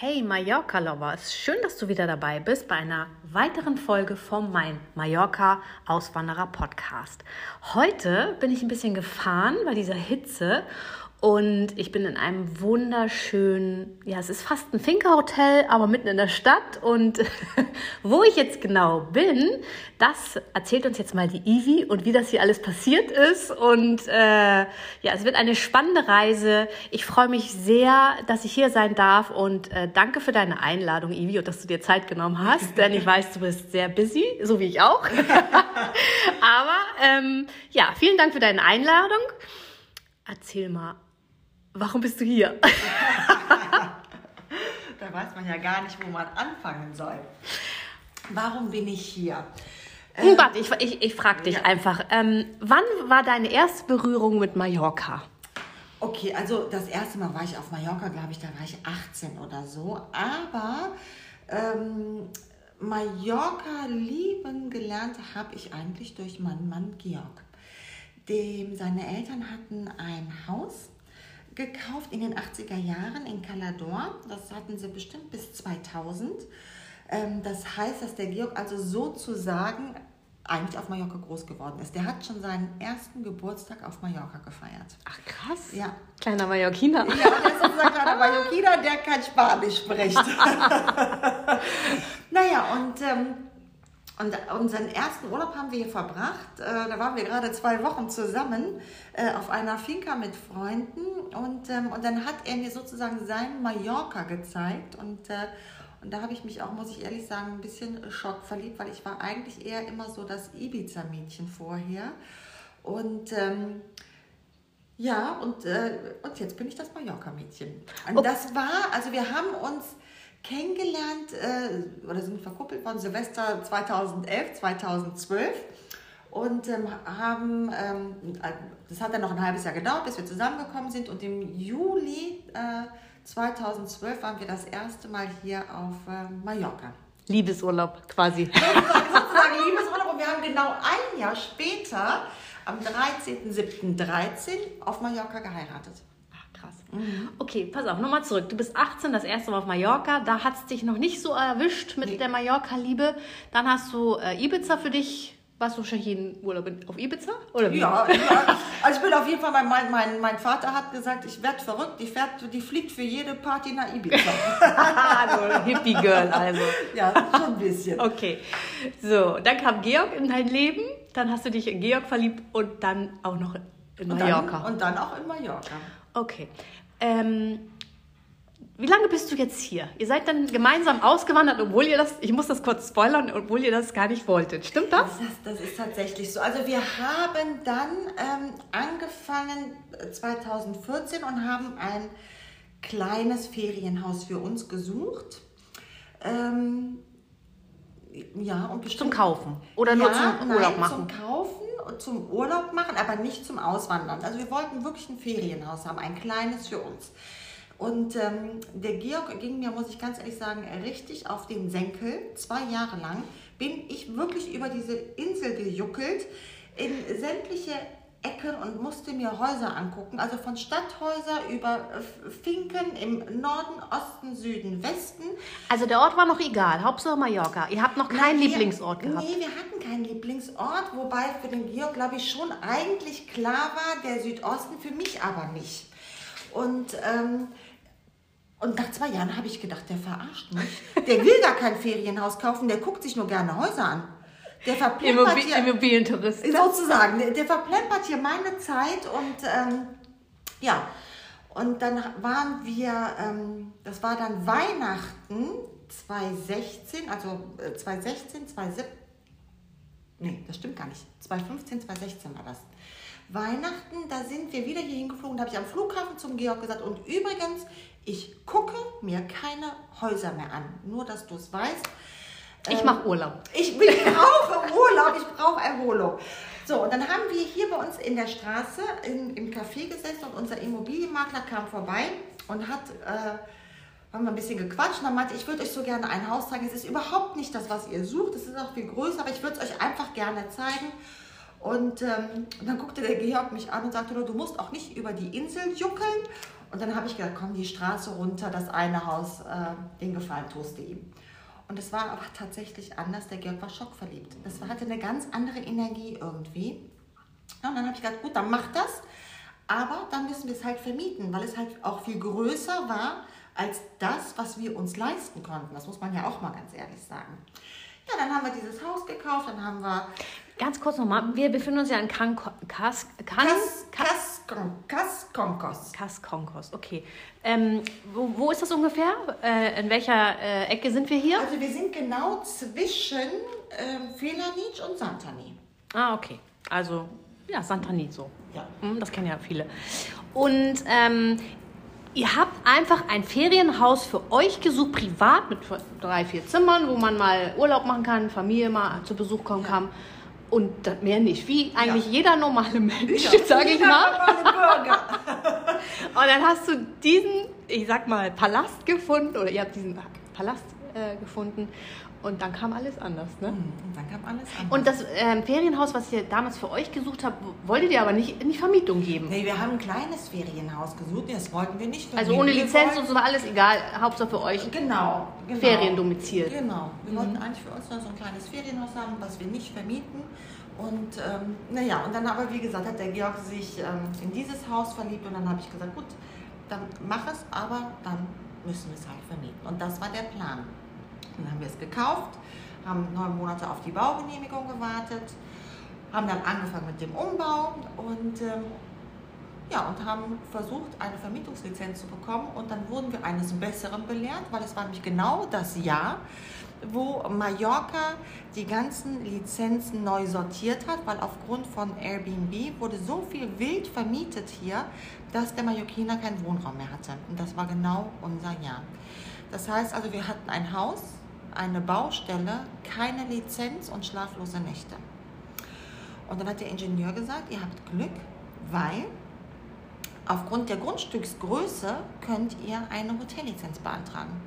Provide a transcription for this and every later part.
Hey Mallorca Lovers, schön, dass du wieder dabei bist bei einer weiteren Folge vom Mein Mallorca Auswanderer Podcast. Heute bin ich ein bisschen gefahren bei dieser Hitze und ich bin in einem wunderschönen, ja, es ist fast ein Finca-Hotel, aber mitten in der Stadt. Und wo ich jetzt genau bin, das erzählt uns jetzt mal die Ivi und wie das hier alles passiert ist. Und äh, ja, es wird eine spannende Reise. Ich freue mich sehr, dass ich hier sein darf und äh, danke für deine Einladung, Ivi, und dass du dir Zeit genommen hast, denn ich weiß, du bist sehr busy, so wie ich auch. aber ähm, ja, vielen Dank für deine Einladung. Erzähl mal, warum bist du hier? da weiß man ja gar nicht, wo man anfangen soll. Warum bin ich hier? Hm, warte, ich, ich, ich frage dich ja. einfach. Ähm, wann war deine erste Berührung mit Mallorca? Okay, also das erste Mal war ich auf Mallorca, glaube ich, da war ich 18 oder so. Aber ähm, Mallorca lieben gelernt habe ich eigentlich durch meinen Mann Georg. Dem, seine Eltern hatten ein Haus gekauft in den 80er Jahren in Calador. Das hatten sie bestimmt bis 2000. Ähm, das heißt, dass der Georg also sozusagen eigentlich auf Mallorca groß geworden ist. Der hat schon seinen ersten Geburtstag auf Mallorca gefeiert. Ach krass. Ja. Kleiner Mallorquiner. Ja, der ist unser kleiner Mallorquiner, der kein Spanisch spricht. naja, und ähm, und unseren ersten Urlaub haben wir hier verbracht. Äh, da waren wir gerade zwei Wochen zusammen äh, auf einer Finca mit Freunden. Und, ähm, und dann hat er mir sozusagen sein Mallorca gezeigt. Und, äh, und da habe ich mich auch, muss ich ehrlich sagen, ein bisschen schockverliebt, weil ich war eigentlich eher immer so das Ibiza-Mädchen vorher. Und ähm, ja, und, äh, und jetzt bin ich das Mallorca-Mädchen. Und okay. das war, also wir haben uns kennengelernt äh, oder sind verkuppelt worden Silvester 2011, 2012 und ähm, haben, ähm, das hat dann noch ein halbes Jahr gedauert, bis wir zusammengekommen sind und im Juli äh, 2012 waren wir das erste Mal hier auf äh, Mallorca. Liebesurlaub quasi. Sozusagen Liebesurlaub und wir haben genau ein Jahr später, am 13.07.13 auf Mallorca geheiratet. Mhm. Okay, pass auf, nochmal zurück. Du bist 18, das erste Mal auf Mallorca. Da hat es dich noch nicht so erwischt mit nee. der Mallorca-Liebe. Dann hast du äh, Ibiza für dich. Warst du wahrscheinlich jeden Urlaub auf Ibiza? Oder wie? Ja, ja, also ich bin auf jeden Fall, mein, mein, mein Vater hat gesagt, ich werde verrückt, die, fährt, die fliegt für jede Party nach Ibiza. also Hippie-Girl also. Ja, schon ein bisschen. Okay, so, dann kam Georg in dein Leben, dann hast du dich in Georg verliebt und dann auch noch in Mallorca. Und dann, und dann auch in Mallorca. Okay. Ähm, wie lange bist du jetzt hier? Ihr seid dann gemeinsam ausgewandert, obwohl ihr das, ich muss das kurz spoilern, obwohl ihr das gar nicht wolltet. Stimmt das? Das, das ist tatsächlich so. Also wir haben dann ähm, angefangen 2014 äh, und haben ein kleines Ferienhaus für uns gesucht. Ähm, ja, und zum Kaufen oder nur ja, zum Urlaub nein, machen? Zum Kaufen zum Urlaub machen, aber nicht zum Auswandern. Also wir wollten wirklich ein Ferienhaus haben, ein kleines für uns. Und ähm, der Georg ging mir, muss ich ganz ehrlich sagen, richtig auf den Senkel. Zwei Jahre lang bin ich wirklich über diese Insel gejuckelt, in sämtliche Ecken und musste mir Häuser angucken. Also von Stadthäuser über Finken im Norden, Osten, Süden, Westen. Also der Ort war noch egal, Hauptsache Mallorca. Ihr habt noch keinen Nein, Lieblingsort gehabt. Nee, wir hatten keinen Lieblingsort, wobei für den Georg, glaube ich, schon eigentlich klar war, der Südosten, für mich aber nicht. Und, ähm, und nach zwei Jahren habe ich gedacht, der verarscht mich. Der will gar kein Ferienhaus kaufen, der guckt sich nur gerne Häuser an. Der verplempert Immobil hier, Immobilientourist. Sozusagen, der, der, verplempert hier meine Zeit und ähm, ja. Und dann waren wir, ähm, das war dann Weihnachten 2016, also 2016, äh, 2017, nee, das stimmt gar nicht, 2015, 2016 war das. Weihnachten, da sind wir wieder hier hingeflogen. Da habe ich am Flughafen zum Georg gesagt, und übrigens, ich gucke mir keine Häuser mehr an. Nur, dass du es weißt. Ich mache Urlaub. Ich, ich brauche Urlaub, ich brauche Erholung. So, und dann haben wir hier bei uns in der Straße in, im Café gesessen und unser Immobilienmakler kam vorbei und hat, äh, haben wir ein bisschen gequatscht und dann meinte, ich würde euch so gerne ein Haus zeigen. Es ist überhaupt nicht das, was ihr sucht, es ist auch viel größer, aber ich würde es euch einfach gerne zeigen. Und ähm, dann guckte der Georg mich an und sagte, du musst auch nicht über die Insel juckeln. Und dann habe ich gedacht, komm die Straße runter, das eine Haus, äh, den Gefallen tust du ihm. Und es war aber tatsächlich anders. Der Georg war schockverliebt. Das hatte eine ganz andere Energie irgendwie. Und dann habe ich gedacht, gut, dann mach das. Aber dann müssen wir es halt vermieten, weil es halt auch viel größer war als das, was wir uns leisten konnten. Das muss man ja auch mal ganz ehrlich sagen. Ja, dann haben wir dieses Haus gekauft, dann haben wir. Ganz kurz nochmal, wir befinden uns ja in Kas, Kas, Kas, Kas, Kas, Konkos. Kas Konkos, okay. Ähm, wo, wo, ist das ungefähr? Äh, in welcher äh, Ecke sind wir hier? Also wir sind genau zwischen ähm, Felanic und Santani. Ah, okay. Also, ja, Santani so. Ja. Hm, das kennen ja viele. Und ähm, Ihr habt einfach ein Ferienhaus für euch gesucht, privat mit drei, vier Zimmern, wo man mal Urlaub machen kann, Familie mal zu Besuch kommen ja. kann. Und mehr nicht, wie eigentlich ja. jeder normale Mensch, ja. sage ich mal. und dann hast du diesen, ich sag mal, Palast gefunden, oder ihr habt diesen Palast äh, gefunden und dann kam alles anders, ne? Mhm, und dann kam alles anders. Und das ähm, Ferienhaus, was ihr damals für euch gesucht habt, wolltet ihr aber nicht in die Vermietung geben? Nee, wir haben ein kleines Ferienhaus gesucht, das wollten wir nicht vermieten. Also ohne Lizenz und so war alles egal, Hauptsache für euch. Genau, genau. Feriendomizil. Genau. Wir mhm. wollten eigentlich für uns nur so ein kleines Ferienhaus haben, was wir nicht vermieten. Und ähm, naja, und dann aber, wie gesagt, hat der Georg sich ähm, in dieses Haus verliebt und dann habe ich gesagt, gut, dann mach es, aber dann müssen wir es halt vermieten. Und das war der Plan. Dann haben wir es gekauft, haben neun Monate auf die Baugenehmigung gewartet, haben dann angefangen mit dem Umbau und ähm, ja, und haben versucht, eine Vermietungslizenz zu bekommen. Und dann wurden wir eines Besseren belehrt, weil es war nämlich genau das Jahr, wo Mallorca die ganzen Lizenzen neu sortiert hat, weil aufgrund von Airbnb wurde so viel wild vermietet hier, dass der Mallorquiner keinen Wohnraum mehr hatte. Und das war genau unser Jahr. Das heißt also, wir hatten ein Haus, eine Baustelle, keine Lizenz und schlaflose Nächte. Und dann hat der Ingenieur gesagt, ihr habt Glück, weil aufgrund der Grundstücksgröße könnt ihr eine Hotellizenz beantragen.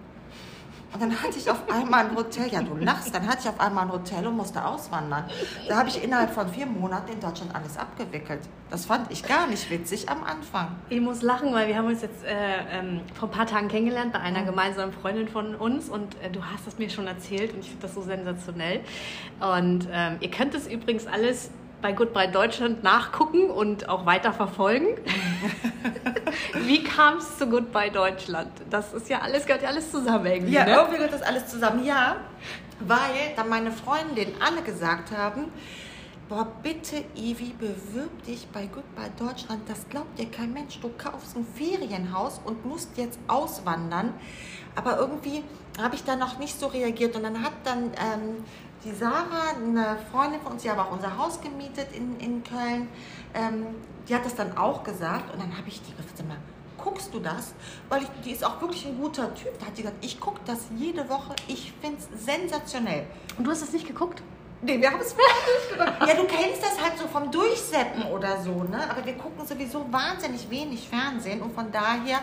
Und dann hatte ich auf einmal ein Hotel, ja du lachst, dann hatte ich auf einmal ein Hotel und musste auswandern. Da habe ich innerhalb von vier Monaten in Deutschland alles abgewickelt. Das fand ich gar nicht witzig am Anfang. Ich muss lachen, weil wir haben uns jetzt äh, ähm, vor ein paar Tagen kennengelernt bei einer gemeinsamen Freundin von uns und äh, du hast es mir schon erzählt und ich finde das so sensationell. Und ähm, ihr könnt es übrigens alles bei Goodbye Deutschland nachgucken und auch weiter verfolgen. Wie kam es zu Goodbye Deutschland? Das ist ja alles, gehört ja alles zusammen irgendwie. Ja, ne? irgendwie gehört das alles zusammen. Ja, weil dann meine Freundinnen alle gesagt haben, boah, bitte Ivi, bewirb dich bei Goodbye Deutschland. Das glaubt dir kein Mensch. Du kaufst ein Ferienhaus und musst jetzt auswandern. Aber irgendwie habe ich da noch nicht so reagiert. Und dann hat dann ähm, die Sarah, eine Freundin von uns, die hat auch unser Haus gemietet in, in Köln, ähm, die hat das dann auch gesagt. Und dann habe ich die gefragt, mal, guckst du das? Weil ich, die ist auch wirklich ein guter Typ. Da hat sie gesagt, ich gucke das jede Woche. Ich finde es sensationell. Und du hast es nicht geguckt? Nee, wir haben es wirklich Ja, du kennst das halt so vom Durchseppen oder so, ne? Aber wir gucken sowieso wahnsinnig wenig Fernsehen und von daher.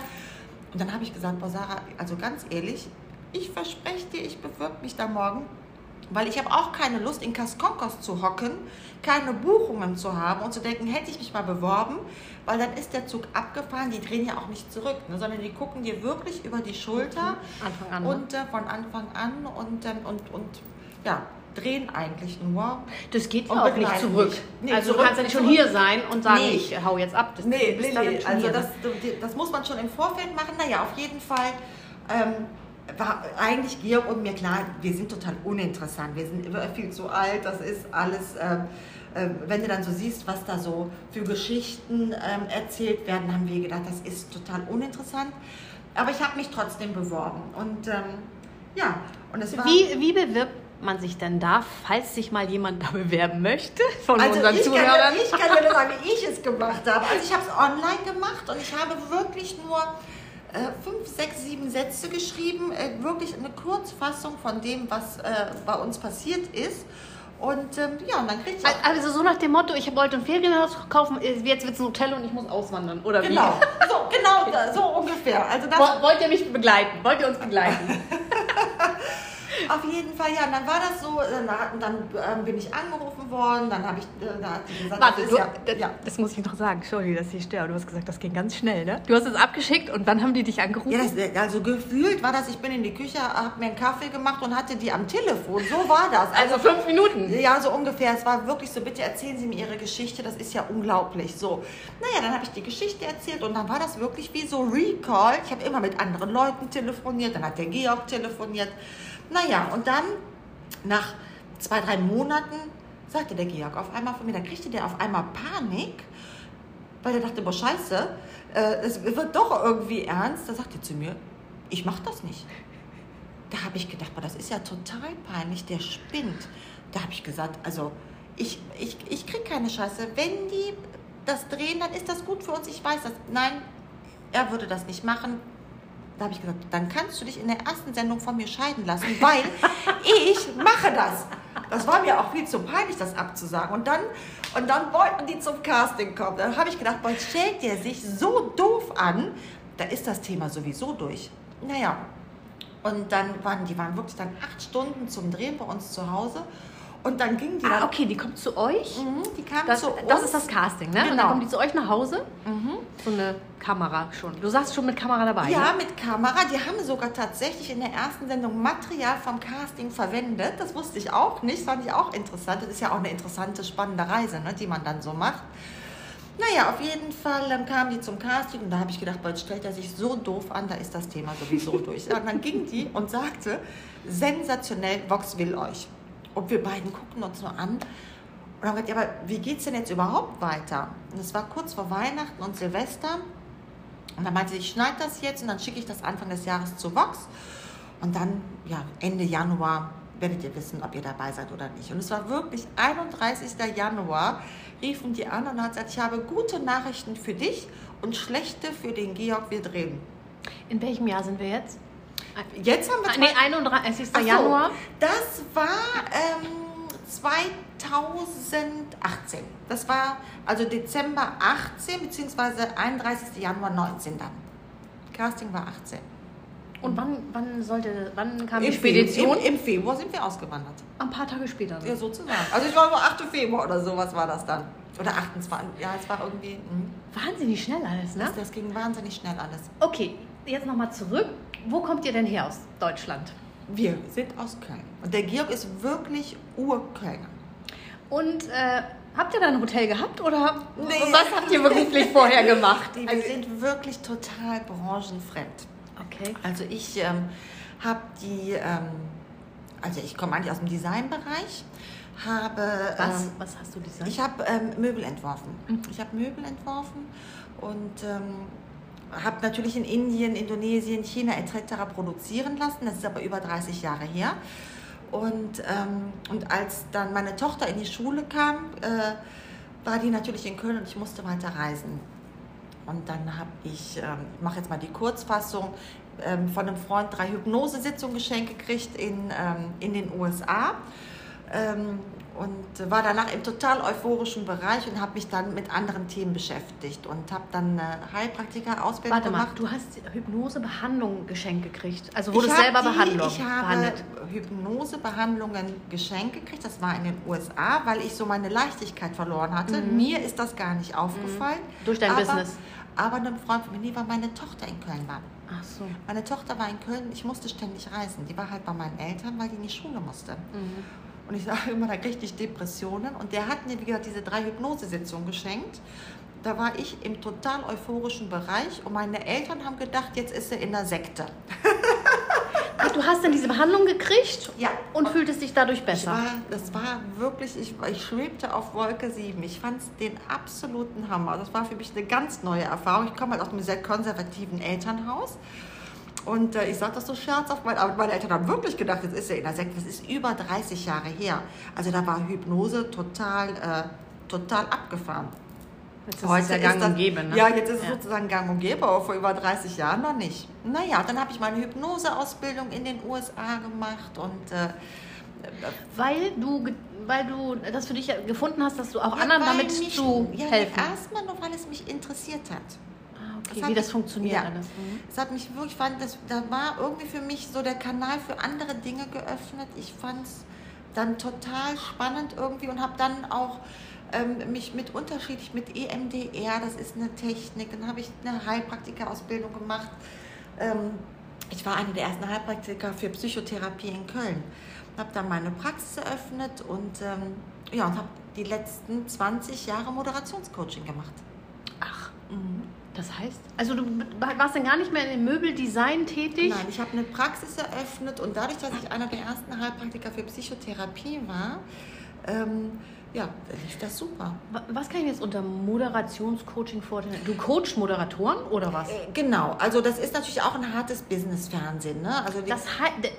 Und dann habe ich gesagt, boah, Sarah, also ganz ehrlich, ich verspreche dir, ich bewirb mich da morgen weil ich habe auch keine Lust, in Kaskonkos zu hocken, keine Buchungen zu haben und zu denken, hätte ich mich mal beworben, weil dann ist der Zug abgefahren, die drehen ja auch nicht zurück, ne, sondern die gucken dir wirklich über die Schulter Anfang an, ne? und äh, von Anfang an und, äh, und, und ja, drehen eigentlich nur. Das geht ja auch nicht zurück. Nee, also zurück, du kannst ja nicht schon hier sein und sagen, nee. ich hau jetzt ab. Das nee, nee, nee. also das, das muss man schon im Vorfeld machen. Naja, auf jeden Fall ähm, war eigentlich Georg und mir klar, wir sind total uninteressant, wir sind viel zu alt, das ist alles, äh, äh, wenn du dann so siehst, was da so für Geschichten äh, erzählt werden, haben wir gedacht, das ist total uninteressant. Aber ich habe mich trotzdem beworben und ähm, ja, und es war... Wie, wie bewirbt man sich denn da, falls sich mal jemand da bewerben möchte von Also unseren ich kann, Zuhörern? dir- ich kann dir nur sagen, wie ich es gemacht habe. Also ich habe es online gemacht und ich habe wirklich nur fünf, sechs, sieben Sätze geschrieben. Äh, wirklich eine Kurzfassung von dem, was äh, bei uns passiert ist. Und ähm, ja, und dann kriegt ihr Also so nach dem Motto, ich wollte ein Ferienhaus kaufen, jetzt wird es ein Hotel und ich muss auswandern, oder wie? Genau, so, genau, so ungefähr. Also das, Wo- Wollt ihr mich begleiten? Wollt ihr uns begleiten? auf jeden Fall, ja, und dann war das so, äh, dann, dann ähm, bin ich angerufen worden, dann habe ich, äh, da hat gesagt, Warte, das du, ja, das, ja, das muss ich noch sagen. Entschuldige, dass ich störe. Du hast gesagt, das ging ganz schnell, ne? Du hast es abgeschickt und dann haben die dich angerufen. Ja, das, also gefühlt war das, ich bin in die Küche, habe mir einen Kaffee gemacht und hatte die am Telefon. So war das. also fünf Minuten. Ja, so ungefähr. Es war wirklich so, bitte erzählen Sie mir Ihre Geschichte, das ist ja unglaublich. So, naja, dann habe ich die Geschichte erzählt und dann war das wirklich wie so Recall. Ich habe immer mit anderen Leuten telefoniert, dann hat der Georg telefoniert. Naja, und dann nach zwei, drei Monaten sagte der Georg auf einmal von mir, da kriegte der auf einmal Panik, weil er dachte, boah, scheiße, äh, es wird doch irgendwie ernst. Da sagte er zu mir, ich mach das nicht. Da habe ich gedacht, boah, das ist ja total peinlich, der spinnt. Da habe ich gesagt, also ich, ich, ich kriege keine Scheiße. Wenn die das drehen, dann ist das gut für uns. Ich weiß das. Nein, er würde das nicht machen. Da habe ich gesagt, dann kannst du dich in der ersten Sendung von mir scheiden lassen, weil ich mache das. Das war mir auch viel zu peinlich, das abzusagen. Und dann, und dann wollten die zum Casting kommen. Dann habe ich gedacht, boah, stellt der sich so doof an, da ist das Thema sowieso durch. Naja, und dann waren die waren wirklich dann acht Stunden zum Drehen bei uns zu Hause. Und dann gingen die dann. Ah, okay, die kommt zu euch. Mhm, die kamen Das, zu das uns. ist das Casting, ne? Und Genau. dann kommen die zu euch nach Hause. So eine Kamera schon. Du sagst schon mit Kamera dabei. Ja, Ne? mit Kamera. Die haben sogar tatsächlich in der ersten Sendung Material vom Casting verwendet. Das wusste ich auch nicht. Fand ich auch interessant. Das ist ja auch eine interessante, spannende Reise, ne, die man dann so macht. Naja, auf jeden Fall ähm, kamen die zum Casting und da habe ich gedacht, jetzt stellt er sich so doof an, da ist das Thema sowieso durch. Und dann ging die und sagte, sensationell, Vox will euch. Und wir beiden guckten uns nur an und haben gesagt, ja, aber wie geht es denn jetzt überhaupt weiter? Und es war kurz vor Weihnachten und Silvester. Und dann meinte sie, ich schneide das jetzt und dann schicke ich das Anfang des Jahres zu Vox. Und dann, ja, Ende Januar werdet ihr wissen, ob ihr dabei seid oder nicht. Und es war wirklich 31. Januar, riefen die an und hat gesagt, ich habe gute Nachrichten für dich und schlechte für den Georg, wir drehen. In welchem Jahr sind wir jetzt? Jetzt haben wir Ah, Nee, 31. Ach so, Januar. Das war ähm, 2018. Das war also Dezember 18 beziehungsweise 31. Januar 19 dann. Casting war 18. Und wann, wann sollte, wann kam die Im Spedition? Fe- Im, Im Februar sind wir ausgewandert. Ein paar Tage später. Ja, sozusagen. Also ich glaube 8. Februar oder sowas war das dann. Oder 28. Ja, es war irgendwie. hm. Wahnsinnig schnell alles, ne? Das, das ging wahnsinnig schnell alles. Okay, jetzt nochmal zurück. Wo kommt ihr denn her aus Deutschland? Wir sind aus Köln. Und der Georg ist wirklich Urkölner. Und äh, habt ihr da ein Hotel gehabt oder Nee. was habt ihr beruflich vorher gemacht? Die, wir sind wirklich total branchenfremd. Okay. Also ich ähm, habe die, ähm, also ich komme eigentlich aus dem Designbereich, habe, Was, ähm, was hast du designt? ich habe ähm, Möbel entworfen. Ich habe Möbel entworfen und ähm, habe natürlich in Indien, Indonesien, China etc. produzieren lassen. Das ist aber über 30 Jahre her. Und, ähm, und als dann meine Tochter in die Schule kam, äh, war die natürlich in Köln und ich musste weiter reisen. Und dann habe ich, ähm, ich mache jetzt mal die Kurzfassung, ähm, von einem Freund drei Hypnosesitzungen geschenkt gekriegt in, ähm, in den USA. Und war danach im total euphorischen Bereich und habe mich dann mit anderen Themen beschäftigt und habe dann eine Heilpraktiker-Ausbildung Warte mal, gemacht. du hast Hypnose-Behandlung geschenkt gekriegt. Also wurdest Ich selber die- Behandlung Ich habe behandelt. Hypnosebehandlungen geschenkt gekriegt. Das war in den USA, weil ich so meine Leichtigkeit verloren hatte. Mhm. Mir ist das gar nicht aufgefallen. Durch dein aber, Business. Aber einem Freund von mir, nee, weil meine Tochter in Köln war. Ach so. Meine Tochter war in Köln, ich musste ständig reisen. Die war halt bei meinen Eltern, weil die in die Schule musste. Mhm. Und ich sage immer, da kriegte ich Depressionen. Und der hat mir, wie gesagt, diese drei Hypnosesitzungen geschenkt. Da war ich im total euphorischen Bereich und meine Eltern haben gedacht, jetzt ist sie in der Sekte. Ach, du hast dann diese Behandlung gekriegt Ja. und fühltest dich dadurch besser. war, das war wirklich, ich, ich schwebte auf Wolke 7. Ich fand es den absoluten Hammer. Das war für mich eine ganz neue Erfahrung. Ich komme halt aus einem sehr konservativen Elternhaus. Und äh, ich sage das so scherzhaft, weil, aber meine Eltern haben wirklich gedacht, jetzt ist er in der Sekte. Das ist über 30 Jahre her. Also da war Hypnose total, äh, total abgefahren. Jetzt ist es ja gang und gäbe, ne? Ja, jetzt ist es sozusagen gang und gäbe, aber vor über 30 Jahren noch nicht. Naja, dann habe ich meine Hypnoseausbildung in den USA gemacht und äh, Weil du, weil du das für dich gefunden hast, dass du auch anderen weil damit mich, zu ja, helfen. Erstmal nur, weil es mich interessiert hat. Okay, Das wie das funktioniert ja. alles. Mhm. Es hat mich wirklich, fand, das, da war irgendwie für mich so der Kanal für andere Dinge geöffnet. Ich fand es dann total spannend irgendwie und habe dann auch ähm, mich mit unterschiedlich mit EMDR, das ist eine Technik, dann habe ich eine Heilpraktikerausbildung gemacht. Ähm, ich war eine der ersten Heilpraktiker für Psychotherapie in Köln. Habe dann meine Praxis eröffnet und ähm, ja, und habe die letzten 20 Jahre Moderationscoaching gemacht. Ach, das heißt? Also du warst dann gar nicht mehr in dem Möbeldesign tätig? Nein, ich habe eine Praxis eröffnet und dadurch, dass ich einer der ersten Heilpraktiker für Psychotherapie war, ähm, ja, lief das super. Wa- Was kann ich jetzt unter Moderationscoaching vorstellen? Du coachst Moderatoren oder was? Äh, genau, also das ist natürlich auch ein hartes Business-Fernsehen. Ne? Also die, Das,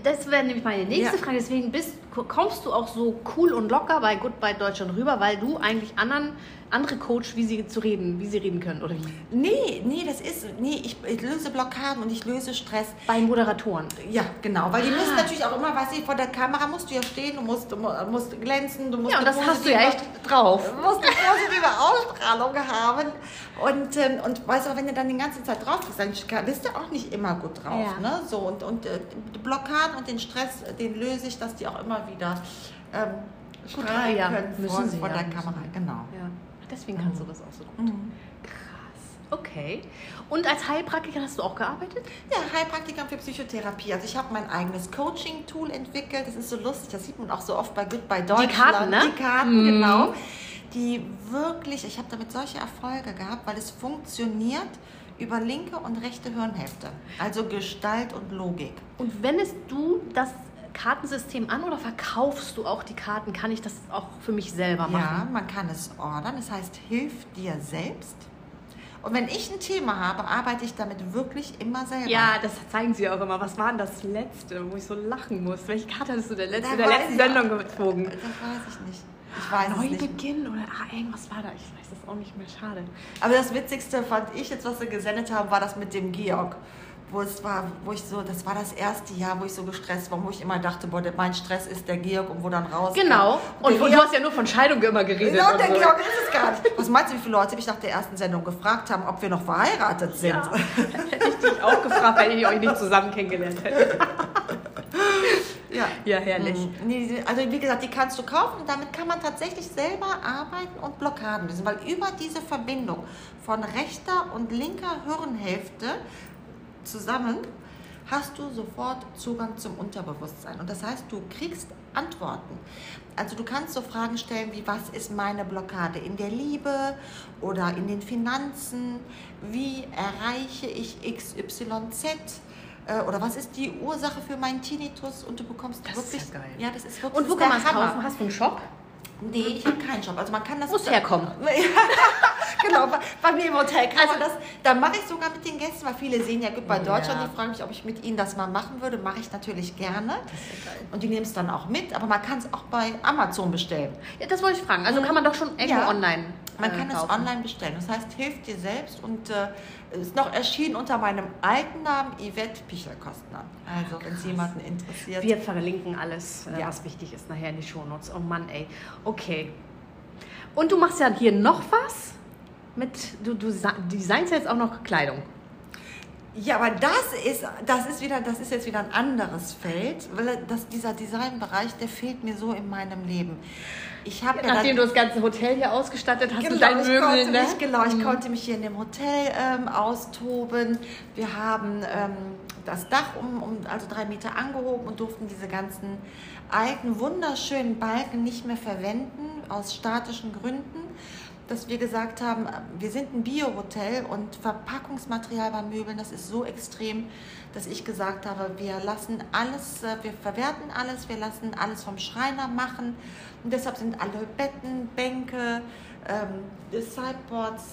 das wäre nämlich meine nächste Ja. Frage. Deswegen bist, kommst du auch so cool und locker bei Goodbye Deutschland rüber, weil du eigentlich anderen, andere coachst, wie sie zu reden, wie sie reden können, oder wie? nee, nee, das ist, nee, ich, ich löse Blockaden und ich löse Stress. Bei Moderatoren. Ja, genau, weil die Ah. müssen natürlich auch immer, weißt du, vor der Kamera musst du ja stehen, du musst, du mu- musst glänzen, du musst Ja, und das hast du ja echt drauf. Du musst eine positive Ausstrahlung haben. Und, ähm, und weißt du, wenn du dann die ganze Zeit drauf bist, dann bist du auch nicht immer gut drauf. Ja. Ne? So, und und äh, die Blockaden und den Stress, äh, den löse ich, dass die auch immer wieder ähm, Gut, strahlen ja, können müssen vor, sie, vor ja, der Kamera. Genau. Ja. Deswegen kannst du das auch so gut. Mhm. Okay. Und als Heilpraktiker hast du auch gearbeitet? Ja, Heilpraktiker für Psychotherapie. Also ich habe mein eigenes Coaching-Tool entwickelt. Das ist so lustig, das sieht man auch so oft bei Goodbye Deutschland. Karten, ne? Die Karten, Mhm. genau. Die wirklich, ich habe damit solche Erfolge gehabt, weil es funktioniert über linke und rechte Hirnhälfte. Also Gestalt und Logik. Und wendest du das Kartensystem an oder verkaufst du auch die Karten? Kann ich das auch für mich selber Ja, machen? man kann es ordern. Das heißt, hilf dir selbst. Und wenn ich ein Thema habe, arbeite ich damit wirklich immer selber. Ja, das zeigen sie auch immer. Was war denn das letzte, wo ich so lachen muss? Welche Karte hattest du der letzte, der letzten Sendung gezogen? Das weiß ich nicht. Ich weiß. Neubeginn oder ah, irgendwas war da. Ich weiß das auch nicht mehr. Schade. Aber das Witzigste fand ich jetzt, was sie gesendet haben, war das mit dem Georg. Wo es war, wo ich so, das war das erste Jahr, wo ich so gestresst war, wo ich immer dachte, boah, der- mein Stress ist der Georg und wo dann raus. Genau. Und, du Georg, hast ja nur von Scheidung immer geredet. genau, und der so. Georg ist es gar nicht. Was meinst du, wie viele Leute mich nach der ersten Sendung gefragt haben, ob wir noch verheiratet sind? Ja. Hätte ich dich auch gefragt, wenn ich euch nicht zusammen kennengelernt hätte. Ja. Ja, herrlich. Mhm. Also wie gesagt, die kannst du kaufen und damit kann man tatsächlich selber arbeiten und Blockaden lösen, weil über diese Verbindung von rechter und linker Hirnhälfte zusammen hast du sofort Zugang zum Unterbewusstsein. Und das heißt, du kriegst Antworten. Also du kannst so Fragen stellen wie, was ist meine Blockade in der Liebe oder in den Finanzen? Wie erreiche ich XYZ? Äh, Oder was ist die Ursache für meinen Tinnitus? Und du bekommst Das ist wirklich... ja geil. Ja, das ist wirklich Und wo kann ist man es kaufen? Hast du einen Shop? Nee, ich habe keinen Shop. Also man kann das... Muss herkommen. genau, bei, bei mir im Hotel kann man das... Da mache ich sogar mit den Gästen, weil viele sehen ja gut bei Also Ja. Deutschland. Die fragen mich, ob ich mit ihnen das mal machen würde. Mache ich natürlich gerne. Und die nehmen es dann auch mit. Aber man kann es auch bei Amazon bestellen. Ja, das wollte ich fragen. Also kann man doch schon irgendwo Ja. online. Man äh, kann es kaufen. online bestellen. Das heißt, hilft dir selbst und äh, ist noch erschienen unter meinem alten Namen Yvette Pichelkostner. Also, wenn es jemanden interessiert. Wir verlinken alles, äh, Ja. was wichtig ist, nachher in die Shownotes. Oh Mann, ey. Okay. Und du machst ja hier noch was? Mit, du, du designst ja jetzt auch noch Kleidung. Ja, aber das ist, das ist wieder, das ist jetzt wieder ein anderes Feld, weil das, dieser Designbereich, der fehlt mir so in meinem Leben. Ich habe ja, Nachdem du das ganze Hotel hier ausgestattet hast Genau, mit deinen ich Möbeln, konnte ne? mich, genau, ich konnte mich hier in dem Hotel ähm, austoben. Wir haben ähm, das Dach um, um also drei Meter angehoben und durften diese ganzen alten, wunderschönen Balken nicht mehr verwenden, aus statischen Gründen. Dass wir gesagt haben, wir sind ein Bio-Hotel und Verpackungsmaterial bei Möbeln, das ist so extrem, dass ich gesagt habe, wir lassen alles, äh, wir verwerten alles, wir lassen alles vom Schreiner machen. Und deshalb sind alle Betten, Bänke, ähm, Sideboards,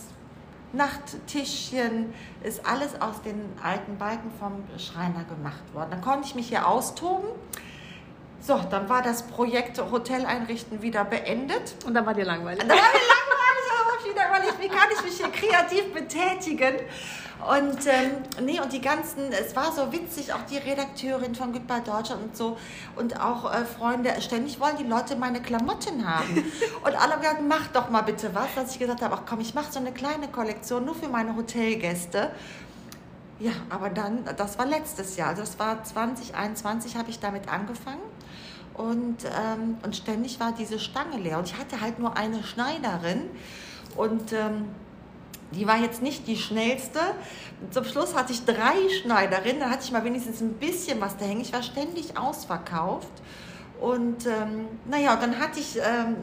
Nachttischchen, ist alles aus den alten Balken vom Schreiner gemacht worden. Dann konnte ich mich hier austoben. So, dann war das Projekt Hotel einrichten wieder beendet. Und dann war dir langweilig. Dann war mir langweilig, aber wieder überlegt, wie kann ich mich hier kreativ betätigen? Und ähm, nee, und die ganzen, es war so witzig, auch die Redakteurin von Goodbye Deutschland und so und auch äh, Freunde, ständig wollen die Leute meine Klamotten haben. und alle haben gesagt, mach doch mal bitte was, dass ich gesagt habe, ach komm, ich mache so eine kleine Kollektion nur für meine Hotelgäste. Ja, aber dann, das war letztes Jahr, also das war 2021, habe ich damit angefangen. Und, ähm, und ständig war diese Stange leer. Und ich hatte halt nur eine Schneiderin. Und ähm, die war jetzt nicht die schnellste. Zum Schluss hatte ich drei Schneiderinnen, da hatte ich mal wenigstens ein bisschen was da hängen. Ich war ständig ausverkauft. Und ähm, naja, dann hatte ich ähm,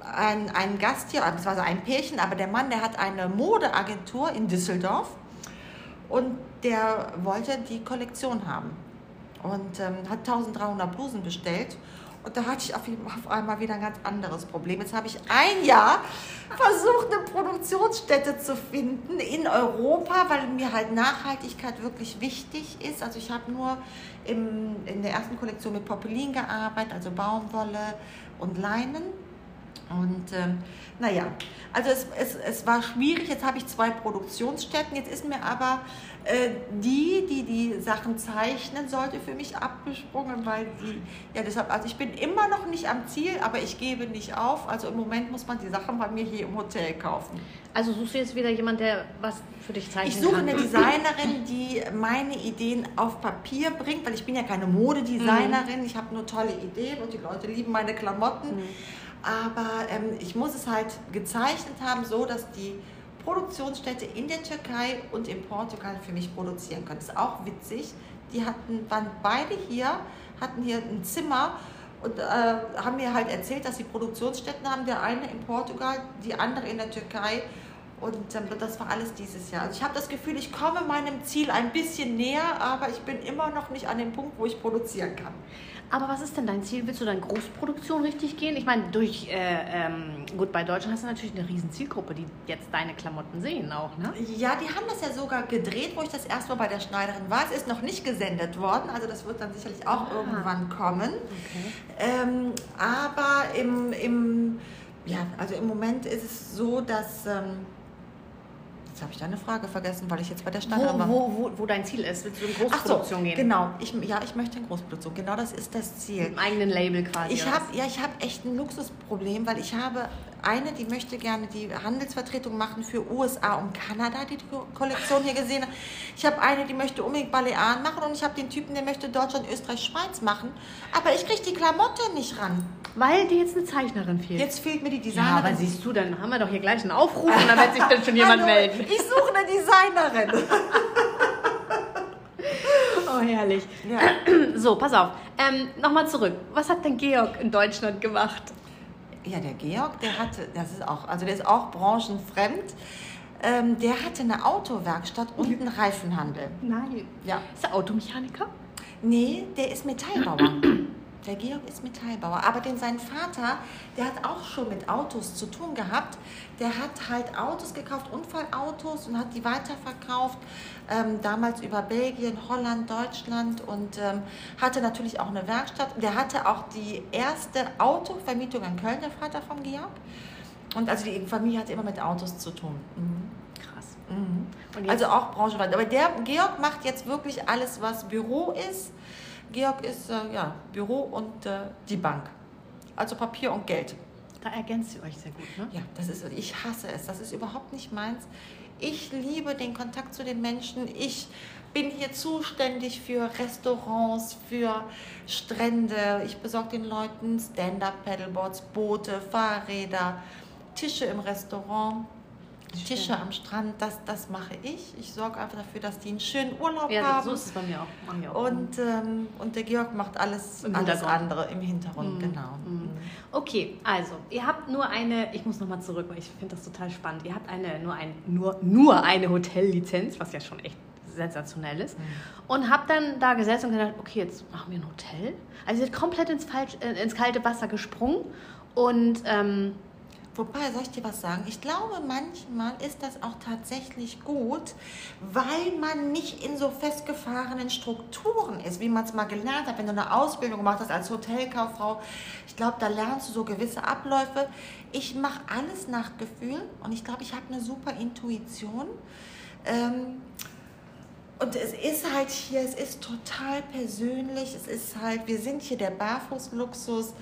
einen, Gast hier, beziehungsweise ein Pärchen, aber der Mann, der hat eine Modeagentur in Düsseldorf und der wollte die Kollektion haben und ähm, hat 1300 Blusen bestellt. Und da hatte ich auf, einmal wieder ein ganz anderes Problem. Jetzt habe ich ein Jahr versucht, eine Produktionsstätte zu finden in Europa, weil mir halt Nachhaltigkeit wirklich wichtig ist. Also ich habe nur im, in der ersten Kollektion mit Popelin gearbeitet, also Baumwolle und Leinen. Und ähm, naja, also es, es, es war schwierig. Jetzt habe ich zwei Produktionsstätten. Jetzt ist mir aber äh, die, die die Sachen zeichnen sollte, für mich abgesprungen, weil die, ja deshalb, also ich bin immer noch nicht am Ziel, aber ich gebe nicht auf. Also im Moment muss man die Sachen bei mir hier im Hotel kaufen. Also suchst du jetzt wieder jemand, der was für dich zeichnen Ich suche kann? eine Designerin, die meine Ideen auf Papier bringt, weil ich bin ja keine Modedesignerin, ich habe nur tolle Ideen und die Leute lieben meine Klamotten. Mhm. Aber ähm, ich muss es halt gezeichnet haben, so dass die Produktionsstätte in der Türkei und in Portugal für mich produzieren können. Das ist auch witzig. Die hatten, waren beide hier, hatten hier ein Zimmer und äh, haben mir halt erzählt, dass sie Produktionsstätten haben. Der eine in Portugal, die andere in der Türkei. Und ähm, das war alles dieses Jahr. Also ich habe das Gefühl, ich komme meinem Ziel ein bisschen näher, aber ich bin immer noch nicht an dem Punkt, wo ich produzieren kann. Aber was ist denn dein Ziel? Willst du dann Großproduktion richtig gehen? Ich meine, durch äh, ähm, gut bei Deutschland hast du natürlich eine riesen Zielgruppe, die jetzt deine Klamotten sehen auch, ne? Ja, die haben das ja sogar gedreht, wo ich das erste Mal bei der Schneiderin war. Es ist noch nicht gesendet worden, also das wird dann sicherlich auch Ah. irgendwann kommen. Okay. Ähm, aber im, im, ja, also im Moment ist es so, dass. Ähm, jetzt habe ich deine Frage vergessen, weil ich jetzt bei der Wo, war. wo, wo, wo dein Ziel ist? Willst du in Ach so, Großproduktion gehen? genau. Ich, ja, ich möchte in Großproduktion. Genau das ist das Ziel. Mit einem eigenen Label quasi. Ich habe ja, ich habe echt ein Luxusproblem, weil ich habe eine, die möchte gerne die Handelsvertretung machen für USA und Kanada, die die Ko- Kollektion hier gesehen hat. Ich habe eine, die möchte unbedingt Balearen machen und ich habe den Typen, der möchte Deutschland, Österreich, Schweiz machen. Aber ich kriege die Klamotte nicht ran. Weil dir jetzt eine Zeichnerin fehlt. Jetzt fehlt mir die ja, Designerin. aber siehst du, dann haben wir doch hier gleich einen Aufruf und dann wird sich dann schon jemand Hallo, melden. Ich suche eine Designerin. Oh, herrlich. Ja. So, pass auf. Ähm, Nochmal zurück. Was hat denn Georg in Deutschland gemacht? Ja, der Georg, der hatte, das ist auch, also der ist auch branchenfremd. Ähm, der hatte eine Autowerkstatt und einen Reifenhandel. Nein. Ja. Ist er Automechaniker? Nee, der ist Metallbauer. Der Georg ist Metallbauer. Aber den sein Vater, der hat auch schon mit Autos zu tun gehabt. Der hat halt Autos gekauft, Unfallautos und hat die weiterverkauft. Ähm, damals über Belgien, Holland, Deutschland und ähm, hatte natürlich auch eine Werkstatt. Der hatte auch die erste Autovermietung in Köln, der Vater von Georg. Und also die Familie hatte immer mit Autos zu tun. Mhm. Krass. Mhm. Also auch branchenweit. Aber der Georg macht jetzt wirklich alles, was Büro ist. Georg ist äh, ja, Büro und äh, die Bank. Also Papier und Geld. Da ergänzt ihr euch sehr gut, ne? Ja, das ist, ich hasse es. Das ist überhaupt nicht meins. Ich liebe den Kontakt zu den Menschen. Ich bin hier zuständig für Restaurants, für Strände. Ich besorge den Leuten Stand-up-Paddleboards, Boote, Fahrräder, Tische im Restaurant. Tische am Strand, das, das mache ich. Ich sorge einfach dafür, dass die einen schönen Urlaub Ja, haben. so ist es bei mir auch. Und, ähm, und der Georg macht alles, Im alles andere im Hintergrund, Mhm. genau. Mhm. Okay, also, ihr habt nur eine, ich muss nochmal zurück, weil ich finde das total spannend. Ihr habt eine, nur, ein, nur, nur eine Hotellizenz, was ja schon echt sensationell ist. Und habt dann da gesessen und gedacht, okay, jetzt machen wir ein Hotel. Also ihr seid komplett ins, falsch, äh, ins kalte Wasser gesprungen und ähm, Wobei, soll ich dir was sagen? Ich glaube, manchmal ist das auch tatsächlich gut, weil man nicht in so festgefahrenen Strukturen ist, wie man es mal gelernt hat, wenn du eine Ausbildung gemacht hast als Hotelkauffrau. Ich glaube, da lernst du so gewisse Abläufe. Ich mache alles nach Gefühl und ich glaube, ich habe eine super Intuition. Ähm, und es ist halt hier, es ist total persönlich. Es ist halt, wir sind hier der Barfußluxus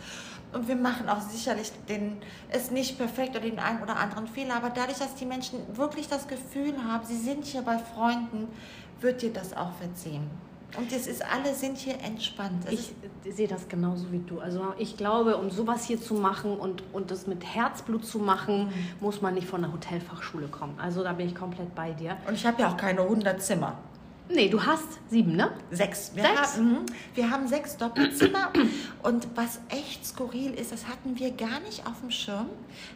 und wir machen auch sicherlich den, es nicht perfekt oder den einen oder anderen Fehler, aber dadurch, dass die Menschen wirklich das Gefühl haben, sie sind hier bei Freunden, wird dir das auch verziehen. Und es ist, alle sind hier entspannt. Es ich sehe das genauso wie du. Also ich glaube, um sowas hier zu machen und, und das mit Herzblut zu machen, mhm. muss man nicht von der Hotelfachschule kommen. Also da bin ich komplett bei dir. Und ich habe ja auch keine 100 Zimmer. Nee, du hast sieben, ne? Sechs. Wir, sechs? Haben, mhm. wir haben sechs Doppelzimmer. Und was echt skurril ist, das hatten wir gar nicht auf dem Schirm.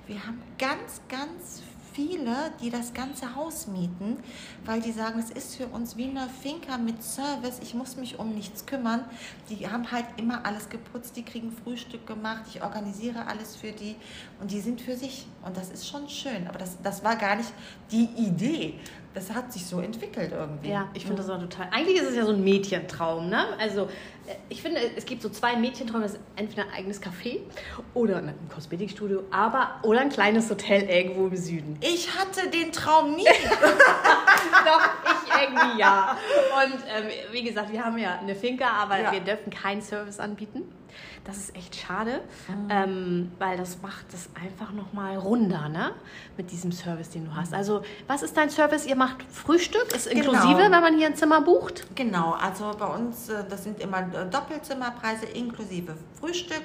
Wir haben ganz, ganz viele, die das ganze Haus mieten, weil die sagen, es ist für uns wie eine Finca mit Service, ich muss mich um nichts kümmern. Die haben halt immer alles geputzt, die kriegen Frühstück gemacht, ich organisiere alles für die und die sind für sich. Und das ist schon schön, aber das, das war gar nicht die Idee, das hat sich so entwickelt irgendwie. Ja, ich finde das auch total. Eigentlich ist es ja so ein Mädchentraum, ne? Also ich finde, es gibt so zwei Mädchenträume, das ist entweder ein eigenes Café oder ein Kosmetikstudio, aber oder ein kleines Hotel irgendwo im Süden. Ich hatte den Traum nie. Doch, ich irgendwie ja. Und ähm, wie gesagt, wir haben ja eine Finca, aber ja. wir dürfen keinen Service anbieten. Das ist echt schade, mhm. ähm, weil das macht es einfach nochmal runder, ne? Mit diesem Service, den du hast. Also, was ist dein Service? Ihr macht Frühstück, ist genau. inklusive, wenn man hier ein Zimmer bucht? Genau, also bei uns, äh, das sind immer äh, Doppelzimmerpreise inklusive Frühstück.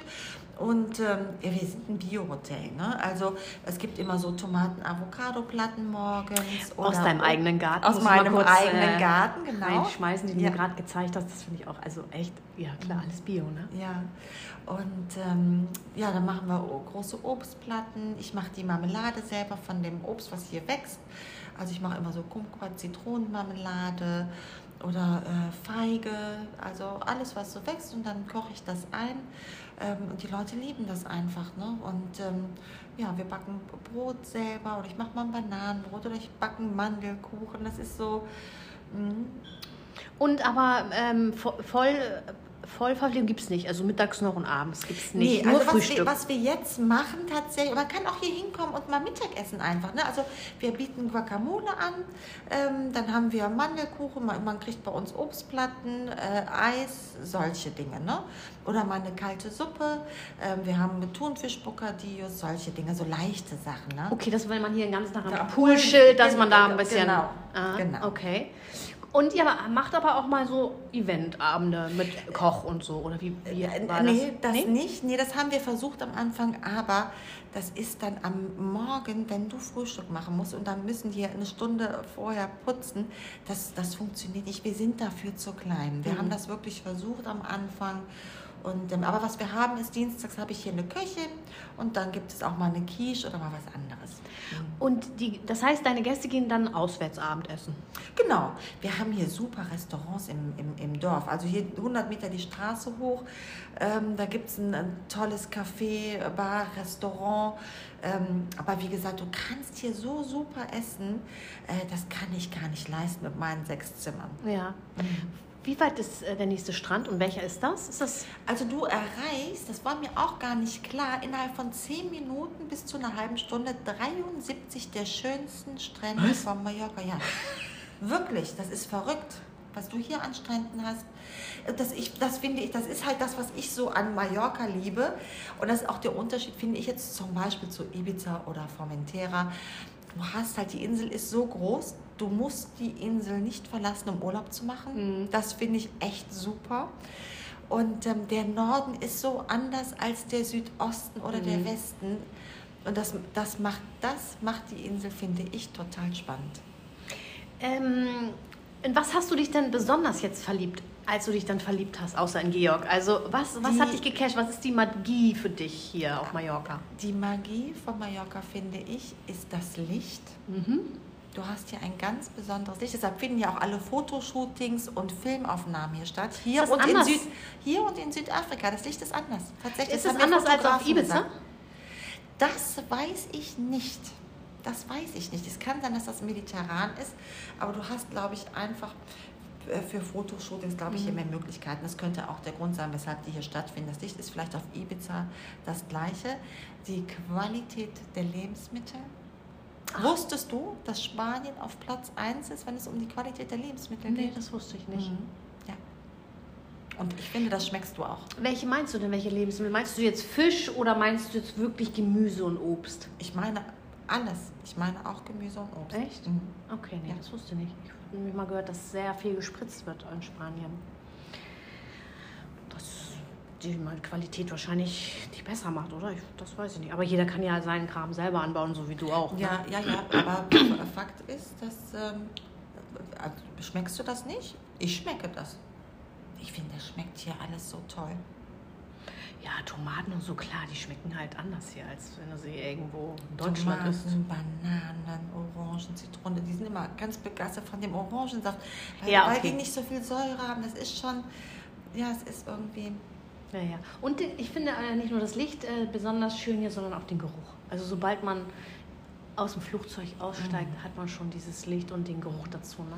Und ähm, ja, wir sind ein Bio-Hotel. Ne? Also es gibt immer so Tomaten-Avocado-Platten morgens. aus deinem eigenen Garten. Aus meinem kurz, eigenen äh, Garten, genau. Reinschmeißen, die du ja. mir gerade gezeigt hast. Das finde ich auch, also echt, ja klar, alles Bio. Ne? Ja, und ähm, ja, dann machen wir große Obstplatten. Ich mache die Marmelade selber von dem Obst, was hier wächst. Also ich mache immer so Kumquat, Zitronenmarmelade oder äh, Feige, also alles, was so wächst und dann koche ich das ein ähm, und die Leute lieben das einfach. Ne? Und ähm, ja, wir backen Brot selber oder ich mache mal ein Bananenbrot oder ich backe Mandelkuchen, das ist so... Mh. Und aber ähm, voll Vollverpflegung gibt es nicht. Also mittags noch und abends gibt es nicht. Nee, Nur also Frühstück. Was wir, was wir jetzt machen tatsächlich, man kann auch hier hinkommen und mal Mittagessen einfach. Ne? Also wir bieten Guacamole an, ähm, dann haben wir Mandelkuchen, man, man kriegt bei uns Obstplatten, äh, Eis, solche Dinge. Ne? Oder mal eine kalte Suppe. Ähm, wir haben Thunfisch-Bocadillos, solche Dinge, so leichte Sachen. Ne? Okay, das wenn man hier den ganzen Tag am Pool chillt, dass man da ein bisschen... Genau, ah, genau. Okay. Und ihr macht aber auch mal so Eventabende mit Koch und so, oder wie, wie äh, war nee, das? das nee? nicht. Nee, das haben wir versucht am Anfang, aber das ist dann am Morgen, wenn du Frühstück machen musst und dann müssen die eine Stunde vorher putzen, das, das funktioniert nicht. Wir sind dafür zu klein. Wir mhm. haben das wirklich versucht am Anfang und, ähm, aber was wir haben ist, dienstags habe ich hier eine Köchin und dann gibt es auch mal eine Quiche oder mal was anderes. Mhm. Und die, das heißt, deine Gäste gehen dann auswärts Abendessen? Genau. Wir haben hier super Restaurants im, im, im Dorf. Also hier 100 Meter die Straße hoch. Ähm, da gibt es ein, ein, tolles Café, Bar, Restaurant. Ähm, aber wie gesagt, du kannst hier so super essen. Äh, das kann ich gar nicht leisten mit meinen sechs Zimmern. Ja. Mhm. Wie weit ist äh, der nächste Strand und welcher ist das? Ist das? Also du erreichst, das war mir auch gar nicht klar, innerhalb von zehn Minuten bis zu einer halben Stunde 73 der schönsten Strände was? von Mallorca. Ja, wirklich, das ist verrückt, was du hier an Stränden hast. Das, ich, das finde ich, das ist halt das, was ich so an Mallorca liebe. Und das ist auch der Unterschied, finde ich jetzt zum Beispiel zu Ibiza oder Formentera. Du hast halt, die Insel ist so groß, du musst die Insel nicht verlassen, um Urlaub zu machen. Mhm. Das finde ich echt super. Und ähm, der Norden ist so anders als der Südosten oder mhm. der Westen. Und das, das, macht, das macht die Insel, finde ich, total spannend. Ähm, in was hast du dich denn besonders jetzt verliebt, als du dich dann verliebt hast, außer in Georg? Also was, was hat dich gecasht? Was ist die Magie für dich hier auf Mallorca? Die Magie von Mallorca, finde ich, ist das Licht. Mhm du hast hier ein ganz besonderes Licht. Deshalb finden ja auch alle Fotoshootings und Filmaufnahmen hier statt. Hier, und in, Süd, hier und in Südafrika. Das Licht ist anders. Tatsächlich. Ist es anders als auf Ibiza? Das weiß ich nicht. Das weiß ich nicht. Es kann sein, dass das mediterran ist, aber du hast, glaube ich, einfach für Fotoshootings, glaube ich, hier mehr Möglichkeiten. Das könnte auch der Grund sein, weshalb die hier stattfinden. Das Licht ist vielleicht auf Ibiza das gleiche. Die Qualität der Lebensmittel. Wusstest du, dass Spanien auf Platz 1 ist, wenn es um die Qualität der Lebensmittel Nee, geht? das wusste ich nicht. Mhm. Ja. Und ich finde, das schmeckst du auch. Welche meinst du denn, welche Lebensmittel? Meinst du jetzt Fisch oder meinst du jetzt wirklich Gemüse und Obst? Ich meine alles. Ich meine auch Gemüse und Obst. Echt? Mhm. Okay, nee, Ja. das wusste ich nicht. Ich habe nämlich mal gehört, dass sehr viel gespritzt wird in Spanien. Die mal Qualität wahrscheinlich die besser macht, oder? Ich, das weiß ich nicht. Aber jeder kann ja seinen Kram selber anbauen, so wie du auch. ne? Ja, ja, ja, aber Fakt ist, dass. Ähm, äh, schmeckst du das nicht? Ich schmecke das. Ich finde, das schmeckt hier alles so toll. Ja, Tomaten und so, klar, die schmecken halt anders hier, als wenn du sie irgendwo in Deutschland isst. Tomaten, Bananen, Orangen, Zitrone, die sind immer ganz begeistert von dem Orangensaft, weil, Ja, weil okay. die nicht so viel Säure haben. Das ist schon, ja, es ist irgendwie. Ja, ja. Und ich finde äh, nicht nur das Licht äh, besonders schön hier, sondern auch den Geruch. Also sobald man aus dem Flugzeug aussteigt, Mhm. hat man schon dieses Licht und den Geruch dazu. Ne?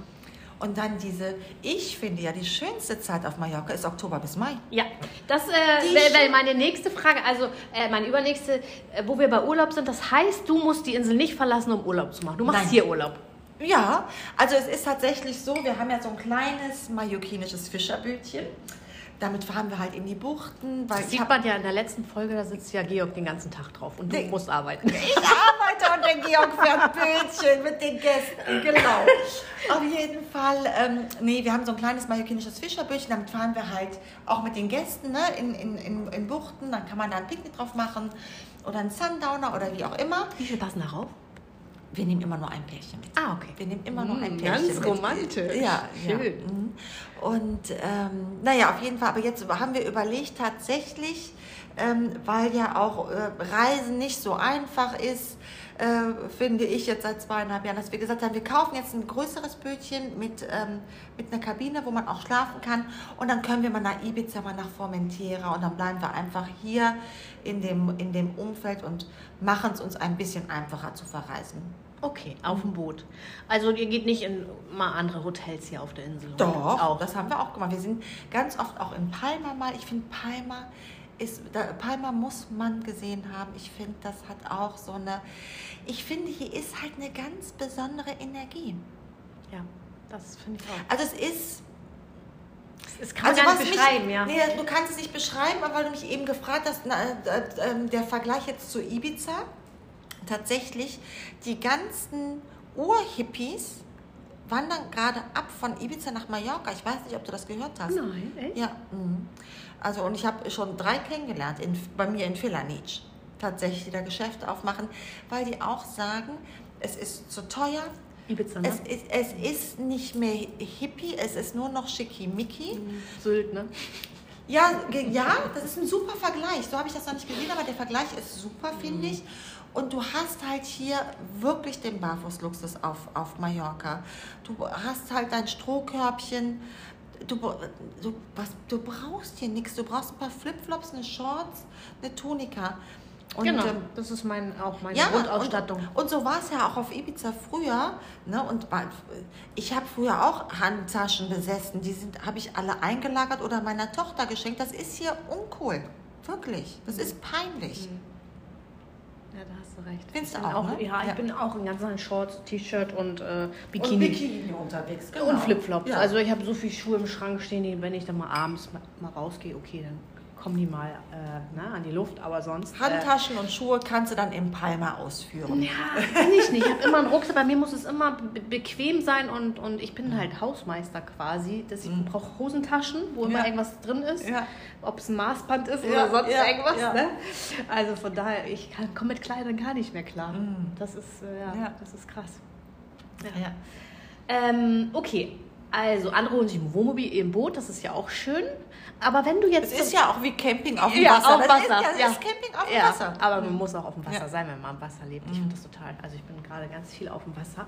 Und dann diese, ich finde ja, die schönste Zeit auf Mallorca ist Oktober bis Mai. Ja, das äh, wäre wär meine nächste Frage. Also äh, meine übernächste, äh, wo wir bei Urlaub sind. Das heißt, du musst die Insel nicht verlassen, um Urlaub zu machen. Du machst Nein. hier Urlaub. Ja, also es ist tatsächlich so, wir haben ja so ein kleines mallorquinisches Fischerbötchen. Damit fahren wir halt in die Buchten, weil Das ich sieht man ja in der letzten Folge, da sitzt ja Georg den ganzen Tag drauf und du Nee. musst arbeiten. Ich arbeite und der Georg fährt Bötchen mit den Gästen, genau. Auf jeden Fall, ähm, nee, wir haben so ein kleines mallorquinisches Fischerbötchen, damit fahren wir halt auch mit den Gästen ne, in, in, in, in Buchten, dann kann man da ein Picknick drauf machen oder einen Sundowner oder wie auch immer. Wie viel passen darauf? Wir nehmen immer nur ein Pärchen mit. Ah, okay. Wir nehmen immer nur ein Mm, Pärchen ganz mit. romantisch. Ja, Schön. Ja. mhm. Und ähm, naja, auf jeden Fall, aber jetzt haben wir überlegt tatsächlich, ähm, weil ja auch äh, Reisen nicht so einfach ist, äh, finde ich jetzt seit zweieinhalb Jahren, dass wir gesagt haben, wir kaufen jetzt ein größeres Bötchen mit, ähm, mit einer Kabine, wo man auch schlafen kann und dann können wir mal nach Ibiza, mal nach Formentera und dann bleiben wir einfach hier in dem, in dem Umfeld und machen es uns ein bisschen einfacher zu verreisen. Okay, auf dem Boot. Also ihr geht nicht in mal andere Hotels hier auf der Insel. Doch, auch. das haben wir auch gemacht. Wir sind ganz oft auch in Palma mal. Ich finde, Palma ist, da, Palma muss man gesehen haben. Ich finde, das hat auch so eine, ich finde, hier ist halt eine ganz besondere Energie. Ja, das finde ich auch. Also es ist, Das kann man gar nicht mich- beschreiben, ja. Nee, du kannst es nicht beschreiben, aber weil du mich eben gefragt hast, na, äh, äh, der Vergleich jetzt zu Ibiza, tatsächlich, die ganzen Urhippies wandern gerade ab von Ibiza nach Mallorca. Ich weiß nicht, ob du das gehört hast. Nein, echt? Ja, mhm. Also und ich habe schon drei kennengelernt in, bei mir in Villanic. Tatsächlich, die da Geschäfte aufmachen, weil die auch sagen, es ist zu teuer, Ibiza, ne? es ist, es ist nicht mehr hippie, es ist nur noch schickimicki. Sylt, ne? Ja, ja, das ist ein super Vergleich. So habe ich das noch nicht gesehen, aber der Vergleich ist super, finde ich. Und du hast halt hier wirklich den Barfußluxus auf, auf Mallorca. Du hast halt dein Strohkörbchen. Du, du, was, du brauchst hier nichts. Du brauchst ein paar Flipflops, eine Shorts, eine Tunika. Und, genau, ähm, das ist mein, auch meine ja, Grundausstattung. Und, und so war es ja auch auf Ibiza früher. Ne? Und ich habe früher auch Handtaschen besessen. Die sind habe ich alle eingelagert oder meiner Tochter geschenkt. Das ist hier uncool. Wirklich. Das ist peinlich. Ja, da hast du recht. Findest Ich du bin auch, ne? Ja, ich Ja. bin auch in ganzen Shorts, T-Shirt und äh, Bikini. Und Bikini unterwegs. Genau. Und Flipflops. Ja. Also ich habe so viele Schuhe im Schrank stehen, die, wenn ich dann mal abends mal, mal rausgehe, okay, dann kommen die mal äh, ne, an die Luft, aber sonst... Äh, Handtaschen und Schuhe kannst du dann im Palma ausführen. ja, kann ich nicht. Ich habe immer einen Rucksack. Bei mir muss es immer be bequem sein und, und ich bin halt Hausmeister quasi. Dass ich brauche Hosentaschen, wo immer Mhm. Ja. irgendwas drin ist. Ja. Ob es ein Maßband ist Ja, oder sonst irgendwas. Ne? Also von daher, ich komme mit Kleidern gar nicht mehr klar. Mhm. Das ist, äh, ja, Ja. das ist krass. Ähm, okay, also andere holen sich ein Wohnmobil im Boot, das ist ja auch schön. Aber wenn du jetzt... Es ist ja auch wie Camping auf dem Ja, Wasser. auf Das Wasser, Ist, das ja. ist Camping auf dem ja, Wasser. aber man muss auch auf dem Wasser sein, wenn man am Wasser lebt. Ich finde das total. Also ich bin gerade ganz viel auf dem Wasser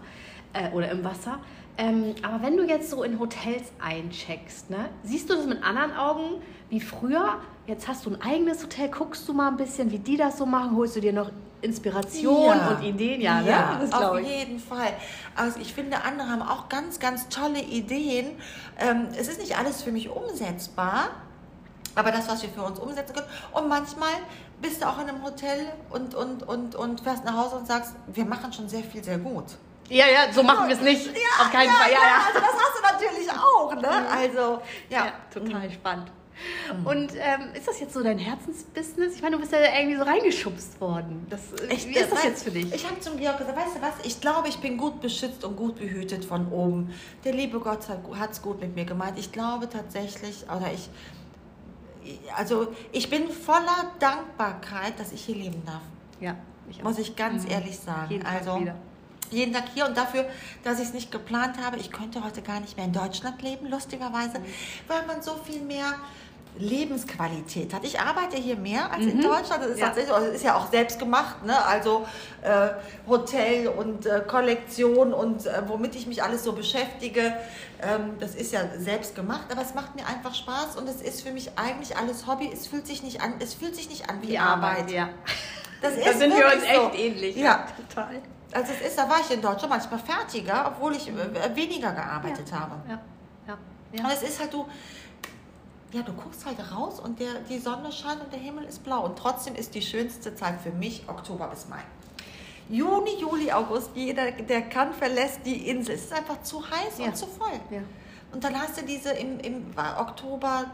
äh, oder im Wasser. Ähm, aber wenn du jetzt so in Hotels eincheckst, ne, siehst du das mit anderen Augen wie früher? Jetzt hast du ein eigenes Hotel, guckst du mal ein bisschen, wie die das so machen, holst du dir noch Inspiration Ja. und Ideen. Ja, Ja, ne? auf ich. jeden Fall. Also ich finde, andere haben auch ganz, ganz tolle Ideen. Ähm, es ist nicht alles für mich umsetzbar, aber das, was wir für uns umsetzen können. Und manchmal bist du auch in einem Hotel und, und, und, und fährst nach Hause und sagst, wir machen schon sehr viel, sehr gut. Ja, ja, so machen wir es nicht. Ja, Auf keinen ja, Fall. Ja, ja. Also das hast du natürlich auch, ne? Also, ja. Ja, total spannend. Mhm. Und ähm, ist das jetzt so dein Herzensbusiness? Ich meine, du bist ja irgendwie so reingeschubst worden. Das, Ich, wie ist das jetzt für dich? Ich habe zum Georg gesagt, weißt du was, ich glaube, ich bin gut beschützt und gut behütet von oben. Der liebe Gott hat es gut mit mir gemeint. Ich glaube tatsächlich, oder ich, also ich bin voller Dankbarkeit, dass ich hier leben darf. ja, ich auch. Muss ich ganz Mhm. ehrlich sagen. Also wieder. Jeden Tag hier und dafür, dass ich es nicht geplant habe. Ich könnte heute gar nicht mehr in Deutschland leben, lustigerweise, Mhm. weil man so viel mehr Lebensqualität hat. Ich arbeite hier mehr als in Mhm. Deutschland. Das ist, Ja. das ist ja auch selbst gemacht, ne? also äh, Hotel und äh, Kollektion und äh, womit ich mich alles so beschäftige. Ähm, das ist ja selbst gemacht, aber es macht mir einfach Spaß und es ist für mich eigentlich alles Hobby. Es fühlt sich nicht an, es fühlt sich nicht an wie Die Arbeit. Arbeit, ja. Das Da sind wir uns so. echt ähnlich. Ja. total. Also es ist, da war ich in Deutschland manchmal fertiger, obwohl ich äh, weniger gearbeitet ja. habe. Ja, ja, ja. Und es ist halt du, ja, du guckst halt raus und der, die Sonne scheint und der Himmel ist blau. Und trotzdem ist die schönste Zeit für mich Oktober bis Mai. Juni, Juli, August, jeder, der kann, verlässt die Insel. Es ist einfach zu heiß Ja. und zu voll. Ja. Und dann hast du diese im, im Oktober,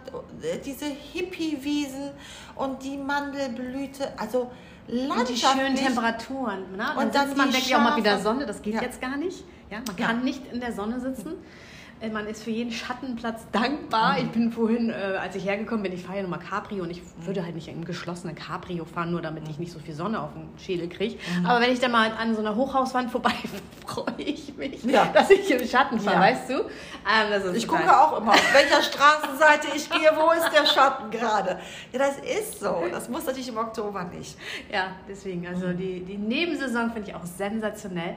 äh, diese Hippie-Wiesen und die Mandelblüte, also Und die landschaftlich. schönen Temperaturen. Ne? Dann Und dann sitzt man wirklich auch mal wieder Sonne. Das geht Ja. jetzt gar nicht. Ja, man Ja. kann nicht in der Sonne sitzen. Äh, Man ist für jeden Schattenplatz dankbar. Ich bin vorhin, äh, als ich hergekommen bin, ich fahre ja nochmal Cabrio und ich würde halt nicht im geschlossenen Cabrio fahren, nur damit ich nicht so viel Sonne auf den Schädel kriege. Aber wenn ich dann mal an so einer Hochhauswand vorbei freue ich mich, Ja. dass ich im Schatten fahre, Ja. weißt du? Ähm, Ich gucke auch immer, auf welcher Straßenseite ich gehe, wo ist der Schatten gerade. Ja, das ist so. Das muss natürlich im Oktober nicht. Ja, deswegen. Also die, die Nebensaison finde ich auch sensationell.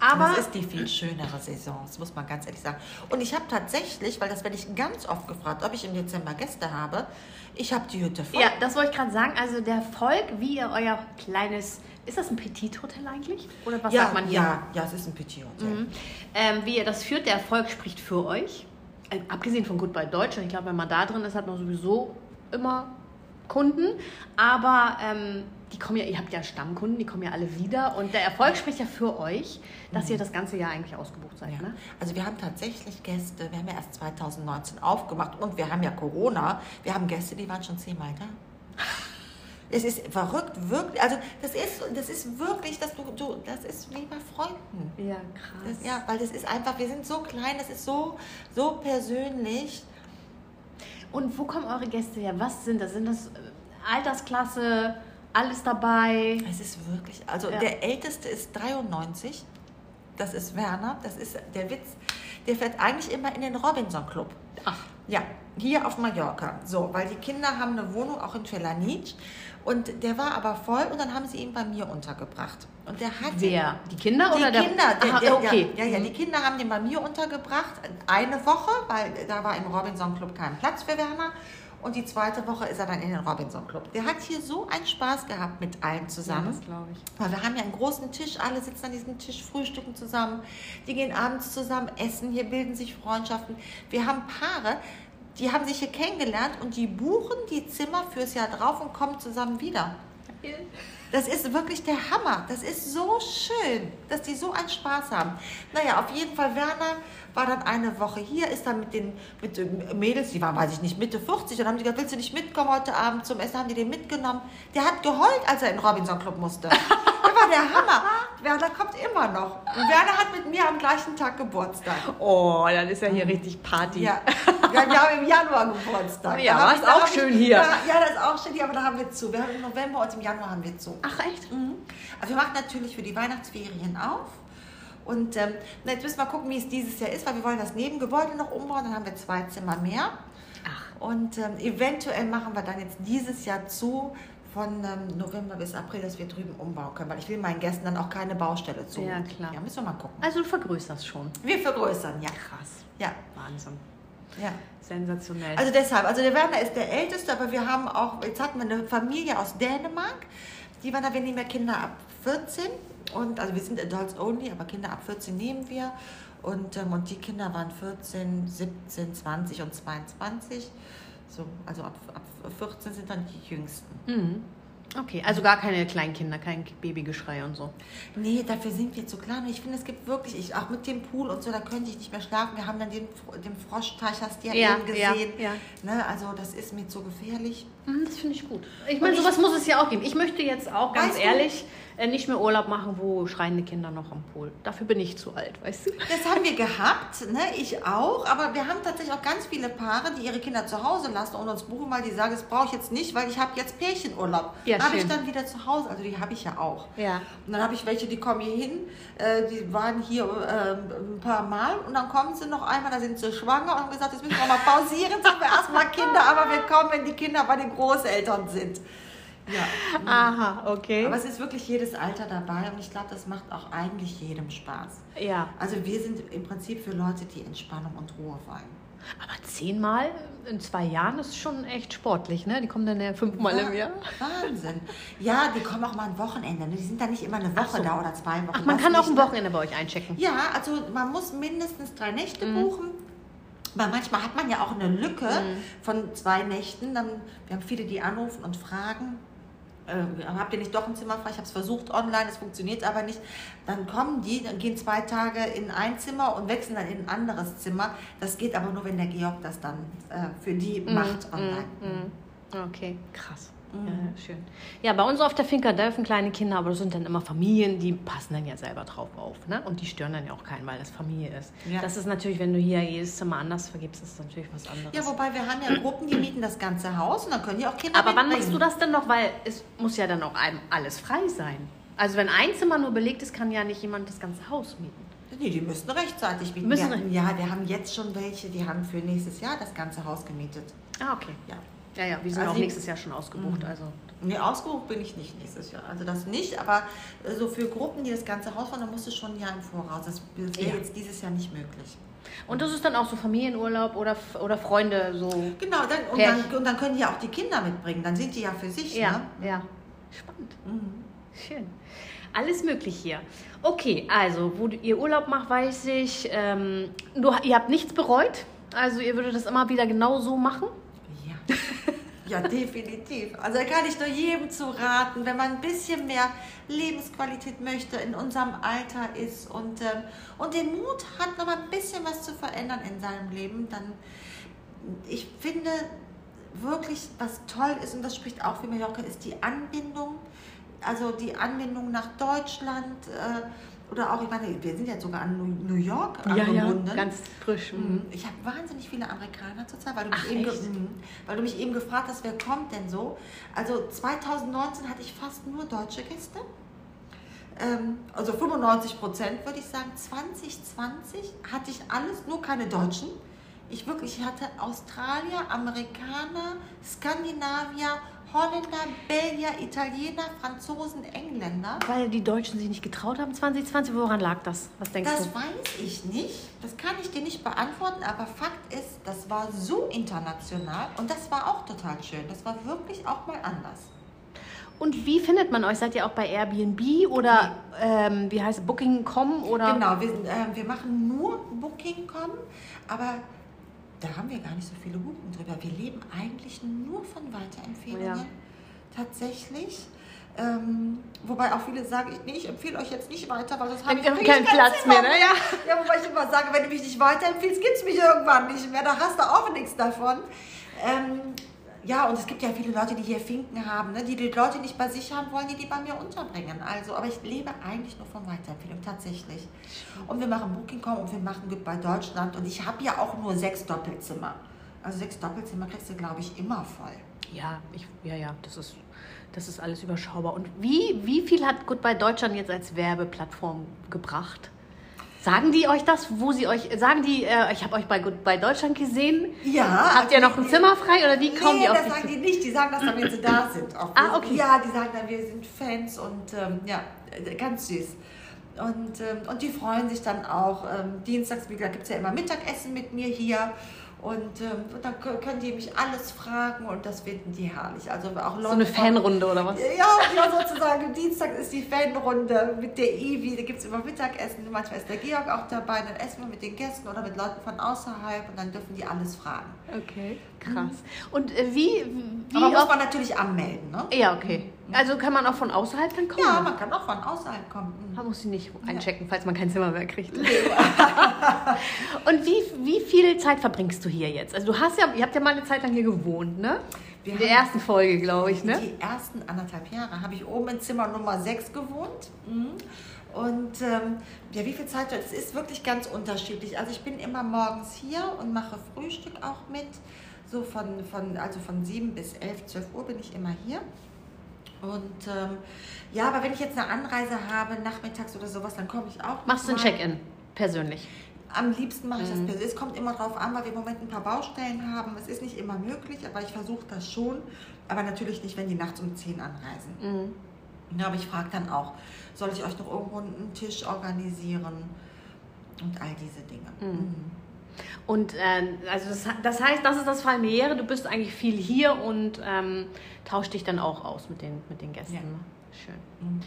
Aber das ist die viel schönere Saison, das muss man ganz ehrlich sagen. Und ich habe tatsächlich, weil das werde ich ganz oft gefragt, ob ich im Dezember Gäste habe, ich habe die Hütte voll. Ja, das wollte ich gerade sagen. Also der Erfolg, wie ihr euer kleines, ist das ein Petit-Hotel eigentlich? Oder was ja, sagt man hier? ja, ja, es ist ein Petit Hotel. Mhm. Ähm, wie ihr das führt, der Erfolg spricht für euch. Ähm, abgesehen von Goodbye Deutschland, ich glaube, wenn man da drin ist, hat man sowieso immer Kunden. Aber ähm, die kommen ja, ihr habt ja Stammkunden, die kommen ja alle wieder. Und der Erfolg spricht ja für euch, dass ihr das ganze Jahr eigentlich ausgebucht seid. Ja. Ne? Also wir haben tatsächlich Gäste, wir haben ja erst 2019 aufgemacht und wir haben ja Corona. Wir haben Gäste, die waren schon zehnmal da. Es ist verrückt, wirklich. Also das ist, das ist wirklich, dass du, du, das ist wie bei Freunden. Ja, krass. Das, ja, weil das ist einfach, wir sind so klein, das ist so, so persönlich. Und wo kommen eure Gäste her? Was sind das? Sind das äh, Altersklasse, alles dabei? Es ist wirklich, also Ja. der Älteste ist 93, das ist Werner, das ist der Witz, der fährt eigentlich immer in den Robinson Club. Ach, Ja, hier auf Mallorca. So, weil die Kinder haben eine Wohnung auch in Felanitsch und der war aber voll und dann haben sie ihn bei mir untergebracht. Und der hat wer? Die Kinder Die oder der? Kinder, der, Aha, der, okay. ja, ja, ja, die Kinder haben den bei mir untergebracht, eine Woche, weil da war im Robinson Club kein Platz für Werner. Und die zweite Woche ist er dann in den Robinson Club. Der hat hier so einen Spaß gehabt mit allen Ja, zusammen. das glaube ich. Weil wir haben ja einen großen Tisch, alle sitzen an diesem Tisch, frühstücken zusammen. Die gehen abends zusammen essen, hier bilden sich Freundschaften. Wir haben Paare, die haben sich hier kennengelernt und die buchen die Zimmer fürs Jahr drauf und kommen zusammen wieder. Das ist wirklich der Hammer. Das ist so schön, dass die so einen Spaß haben. Naja, auf jeden Fall, Werner war dann eine Woche hier, ist dann mit den, mit Mädels, die waren, weiß ich nicht, Mitte 40, und haben die gesagt, willst du nicht mitkommen heute Abend zum Essen? Haben die den mitgenommen. Der hat geheult, als er in den Robinson Club musste. Der war der Hammer. Werner kommt immer noch. Und Werner hat mit mir am gleichen Tag Geburtstag. Oh, dann ist ja hier richtig Party. Ja, ja wir haben im Januar Geburtstag. Ja, Da hab ist da auch hab ich- schön hier. Ja, ja, das ist auch schön hier, aber da haben wir zu. Wir haben im November und im Januar haben wir zu. Ach, echt? Mhm. Also wir machen natürlich für die Weihnachtsferien auf. Und ähm, jetzt müssen wir gucken, wie es dieses Jahr ist, weil wir wollen das Nebengebäude noch umbauen. Dann haben wir zwei Zimmer mehr. Ach, Und ähm, eventuell machen wir dann jetzt dieses Jahr zu, von ähm, November bis April, dass wir drüben umbauen können. Weil ich will meinen Gästen dann auch keine Baustelle zu. Ja, klar. Ja, müssen wir mal gucken. also du vergrößerst schon. Wir vergrößern, ja. Krass. Ja, Wahnsinn. ja. Sensationell. Also deshalb, also der Werner ist der Älteste, aber wir haben auch, jetzt hatten wir eine Familie aus Dänemark, Die waren da, wir nehmen ja Kinder ab 14 und also wir sind Adults only, aber Kinder ab 14 nehmen wir. Und, ähm, und die Kinder waren 14, 17, 20 und 22. So, also ab, ab 14 sind dann die jüngsten. Mhm. Okay, also gar keine Kleinkinder, kein Babygeschrei und so. Nee, dafür sind wir zu klein. Und ich finde, es gibt wirklich, ich, auch mit dem Pool und so, da könnte ich nicht mehr schlafen. Wir haben dann den, den Froschteich, hast du ja, Ja, eben gesehen. ja, ja. Ne, also das ist mir zu gefährlich. Mhm, Das finde ich gut. Ich meine, sowas muss es ja auch geben. Ich möchte jetzt auch ganz Weißt du- ehrlich äh, nicht mehr Urlaub machen, wo schreiende Kinder noch am Pool. Dafür bin ich zu alt, weißt du? Das haben wir gehabt, ne? ich auch, aber wir haben tatsächlich auch ganz viele Paare, die ihre Kinder zu Hause lassen und uns buchen, weil die sagen, das brauche ich jetzt nicht, weil ich habe jetzt Pärchenurlaub. Ja, habe ich dann wieder zu Hause, also die habe ich ja auch. Ja. Und dann habe ich welche, die kommen hier hin, äh, die waren hier ähm, ein paar Mal und dann kommen sie noch einmal, da sind sie schwanger und haben gesagt, jetzt müssen wir mal pausieren, haben wir erstmal Kinder, aber wir kommen, wenn die Kinder bei den Großeltern sind. Ja. Aha, okay. Aber es ist wirklich jedes Alter dabei und ich glaube, das macht auch eigentlich jedem Spaß. ja. Also wir sind im Prinzip für Leute, die Entspannung und Ruhe wollen. Aber zehnmal in zwei Jahren ist schon echt sportlich, ne? Die kommen dann ja fünfmal im Jahr. Wahnsinn. Ja, die kommen auch mal ein Wochenende. ne? Die sind dann nicht immer eine Woche so. da oder zwei Wochen. Ach, man Das kann auch ein ne? Wochenende bei euch einchecken. Ja, also man muss mindestens drei Nächte Mhm. buchen. Weil manchmal hat man ja auch eine Lücke Mhm. von zwei Nächten. Dann, wir haben viele, die anrufen und fragen, äh, habt ihr nicht doch ein Zimmer frei? Ich habe es versucht online, es funktioniert aber nicht. Dann kommen die, dann gehen zwei Tage in ein Zimmer und wechseln dann in ein anderes Zimmer. Das geht aber nur, wenn der Georg das dann äh, für die macht online. Mhm. Okay, krass. Mhm. Ja, ja, schön. Ja, bei uns auf der Finca dürfen kleine Kinder, aber das sind dann immer Familien, die passen dann ja selber drauf auf. Ne? Und die stören dann ja auch keinen, weil das Familie ist. Ja. Das ist natürlich, wenn du hier jedes Zimmer anders vergibst, ist das natürlich was anderes. Ja, wobei wir haben ja Gruppen, die mieten das ganze Haus und dann können die auch Kinder aber wann machst du das denn noch? Weil es muss ja dann auch einem alles frei sein. Also wenn ein Zimmer nur belegt ist, kann ja nicht jemand das ganze Haus mieten. Nee, die müssten rechtzeitig mieten. Müssen wir, ja, wir haben jetzt schon welche, die haben für nächstes Jahr das ganze Haus gemietet. Ah, okay. Ja. Ja, ja, wir sind Also auch nächstes Jahr schon ausgebucht. Also Nee, ausgebucht bin ich nicht nächstes Jahr. Also das nicht, aber äh, so für Gruppen, die das ganze Haus wollen, da musst du schon ein Jahr im Voraus. Das wäre Ja. jetzt dieses Jahr nicht möglich. Und das ist dann auch so Familienurlaub oder, oder Freunde so. Genau, dann, und, dann, und dann können die ja auch die Kinder mitbringen. Dann sind die ja für sich. Ja, Ne? ja. Spannend. Mhm. Schön. Alles möglich hier. Okay, also, wo ihr Urlaub macht, weiß ich. Ähm, du, ihr habt nichts bereut? Also, ihr würdet das immer wieder genau so machen? Ja. definitiv. Also da kann ich nur jedem zu raten, wenn man ein bisschen mehr Lebensqualität möchte, in unserem Alter ist und, ähm, und den Mut hat, noch mal ein bisschen was zu verändern in seinem Leben, dann, ich finde wirklich, was toll ist, und das spricht auch für Mallorca, ist die Anbindung. Also die Anbindung nach Deutschland äh, oder auch, ich meine, wir sind jetzt sogar an New- York angebunden. ganz frisch. Mhm. Ich habe wahnsinnig viele Amerikaner zurzeit, weil du, mich Ach, eben? Mhm. weil du mich eben gefragt hast, wer kommt denn so. Also 2019 hatte ich fast nur deutsche Gäste. Ähm, also 95 Prozent würde ich sagen. 2020 hatte ich alles, nur keine Deutschen. Ich wirklich ich hatte Australier, Amerikaner, Skandinavier, Holländer, Belgier, Italiener, Franzosen, Engländer. Weil die Deutschen sich nicht getraut haben 2020. Woran lag das? Was denkst Das du? weiß ich nicht. Das kann ich dir nicht beantworten, aber Fakt ist, das war so international und das war auch total schön. Das war wirklich auch mal anders. Und wie findet man euch? Seid ihr auch bei Airbnb oder ähm, wie heißt Booking.com oder? Genau, wir, äh, wir machen nur Booking.com, aber da haben wir gar nicht so viele Buchungen drüber. Wir leben eigentlich nur von Weiterempfehlungen. Ja. Tatsächlich. Ähm, wobei auch viele sagen, ich, nee, ich empfehle euch jetzt nicht weiter, weil Dann habe ich krieg ich keinen kein Platz mehr, ne? Ja. Ja, wobei ich immer sage, wenn du mich nicht weiterempfiehlst, gibt es mich irgendwann nicht mehr. Da hast du auch nichts davon. Ähm, ja, und es gibt ja viele Leute, die hier Finken haben, ne? die die Leute nicht bei sich haben wollen, die die bei mir unterbringen. Also, aber ich lebe eigentlich nur von Weiterempfehlung, tatsächlich. Und wir machen Booking.com und wir machen Goodbye Deutschland. Und ich habe ja auch nur sechs Doppelzimmer. Also sechs Doppelzimmer kriegst du, glaube ich, immer voll. Ja, ich, ja, ja, das ist, das ist alles überschaubar. Und wie, wie viel hat Goodbye Deutschland jetzt als Werbeplattform gebracht? Sagen die euch das, wo sie euch, sagen die, äh, ich habe euch bei Goodbye Deutschland gesehen? Ja. Habt ihr noch ein Zimmer frei oder wie kommen nee, die auf das sagen die nicht. Die sagen das dann, wenn sie da sind. Auch. Ah, okay. Ja, die sagen dann, wir sind Fans und ähm, ja, äh, ganz süß. Und, ähm, und die freuen sich dann auch. Ähm, dienstags, wie gesagt, gibt es ja immer Mittagessen mit mir hier. Und ähm, dann können die mich alles fragen und das finden die herrlich. Also auch Leute so eine Fanrunde oder was? Ja, ja, sozusagen. Dienstag ist die Fanrunde mit der Ivi. Da gibt es immer Mittagessen. Manchmal ist der Georg auch dabei. Dann essen wir mit den Gästen oder mit Leuten von außerhalb und dann dürfen die alles fragen. Okay, krass. Und äh, wie, wie. Aber muss man natürlich anmelden, ne? Ja, okay. Also kann man auch von außerhalb dann kommen? Ja, man kann auch von außerhalb kommen. Mhm. Man muss sie nicht einchecken, falls man kein Zimmer mehr kriegt. und wie, wie viel Zeit verbringst du hier jetzt? Also du hast ja, ihr habt ja mal eine Zeit lang hier gewohnt, ne? Wir In der ersten Folge, glaube ich, ne? Die ersten anderthalb Jahre habe ich oben in Zimmer Nummer 6 gewohnt. Mhm. Und ähm, ja, wie viel Zeit? Es ist wirklich ganz unterschiedlich. Also ich bin immer morgens hier und mache Frühstück auch mit. So von, von, also von 7 bis 11, 12 Uhr bin ich immer hier. Und ähm, ja, aber wenn ich jetzt eine Anreise habe, nachmittags oder sowas, dann komme ich auch. Machst du ein. Check-in persönlich? Am liebsten mache ich Mhm. das persönlich. Es kommt immer drauf an, weil wir im Moment ein paar Baustellen haben. Es ist nicht immer möglich, aber ich versuche das schon. Aber natürlich nicht, wenn die nachts um 10 anreisen. Mhm. Ja, aber ich frage dann auch, soll ich euch noch irgendwo einen Tisch organisieren? Und all diese Dinge. Mhm. Und äh, also das, das heißt, das ist das familiäre. Du bist eigentlich viel hier und ähm, tauscht dich dann auch aus mit den, mit den Gästen. Ja. Schön. Mhm.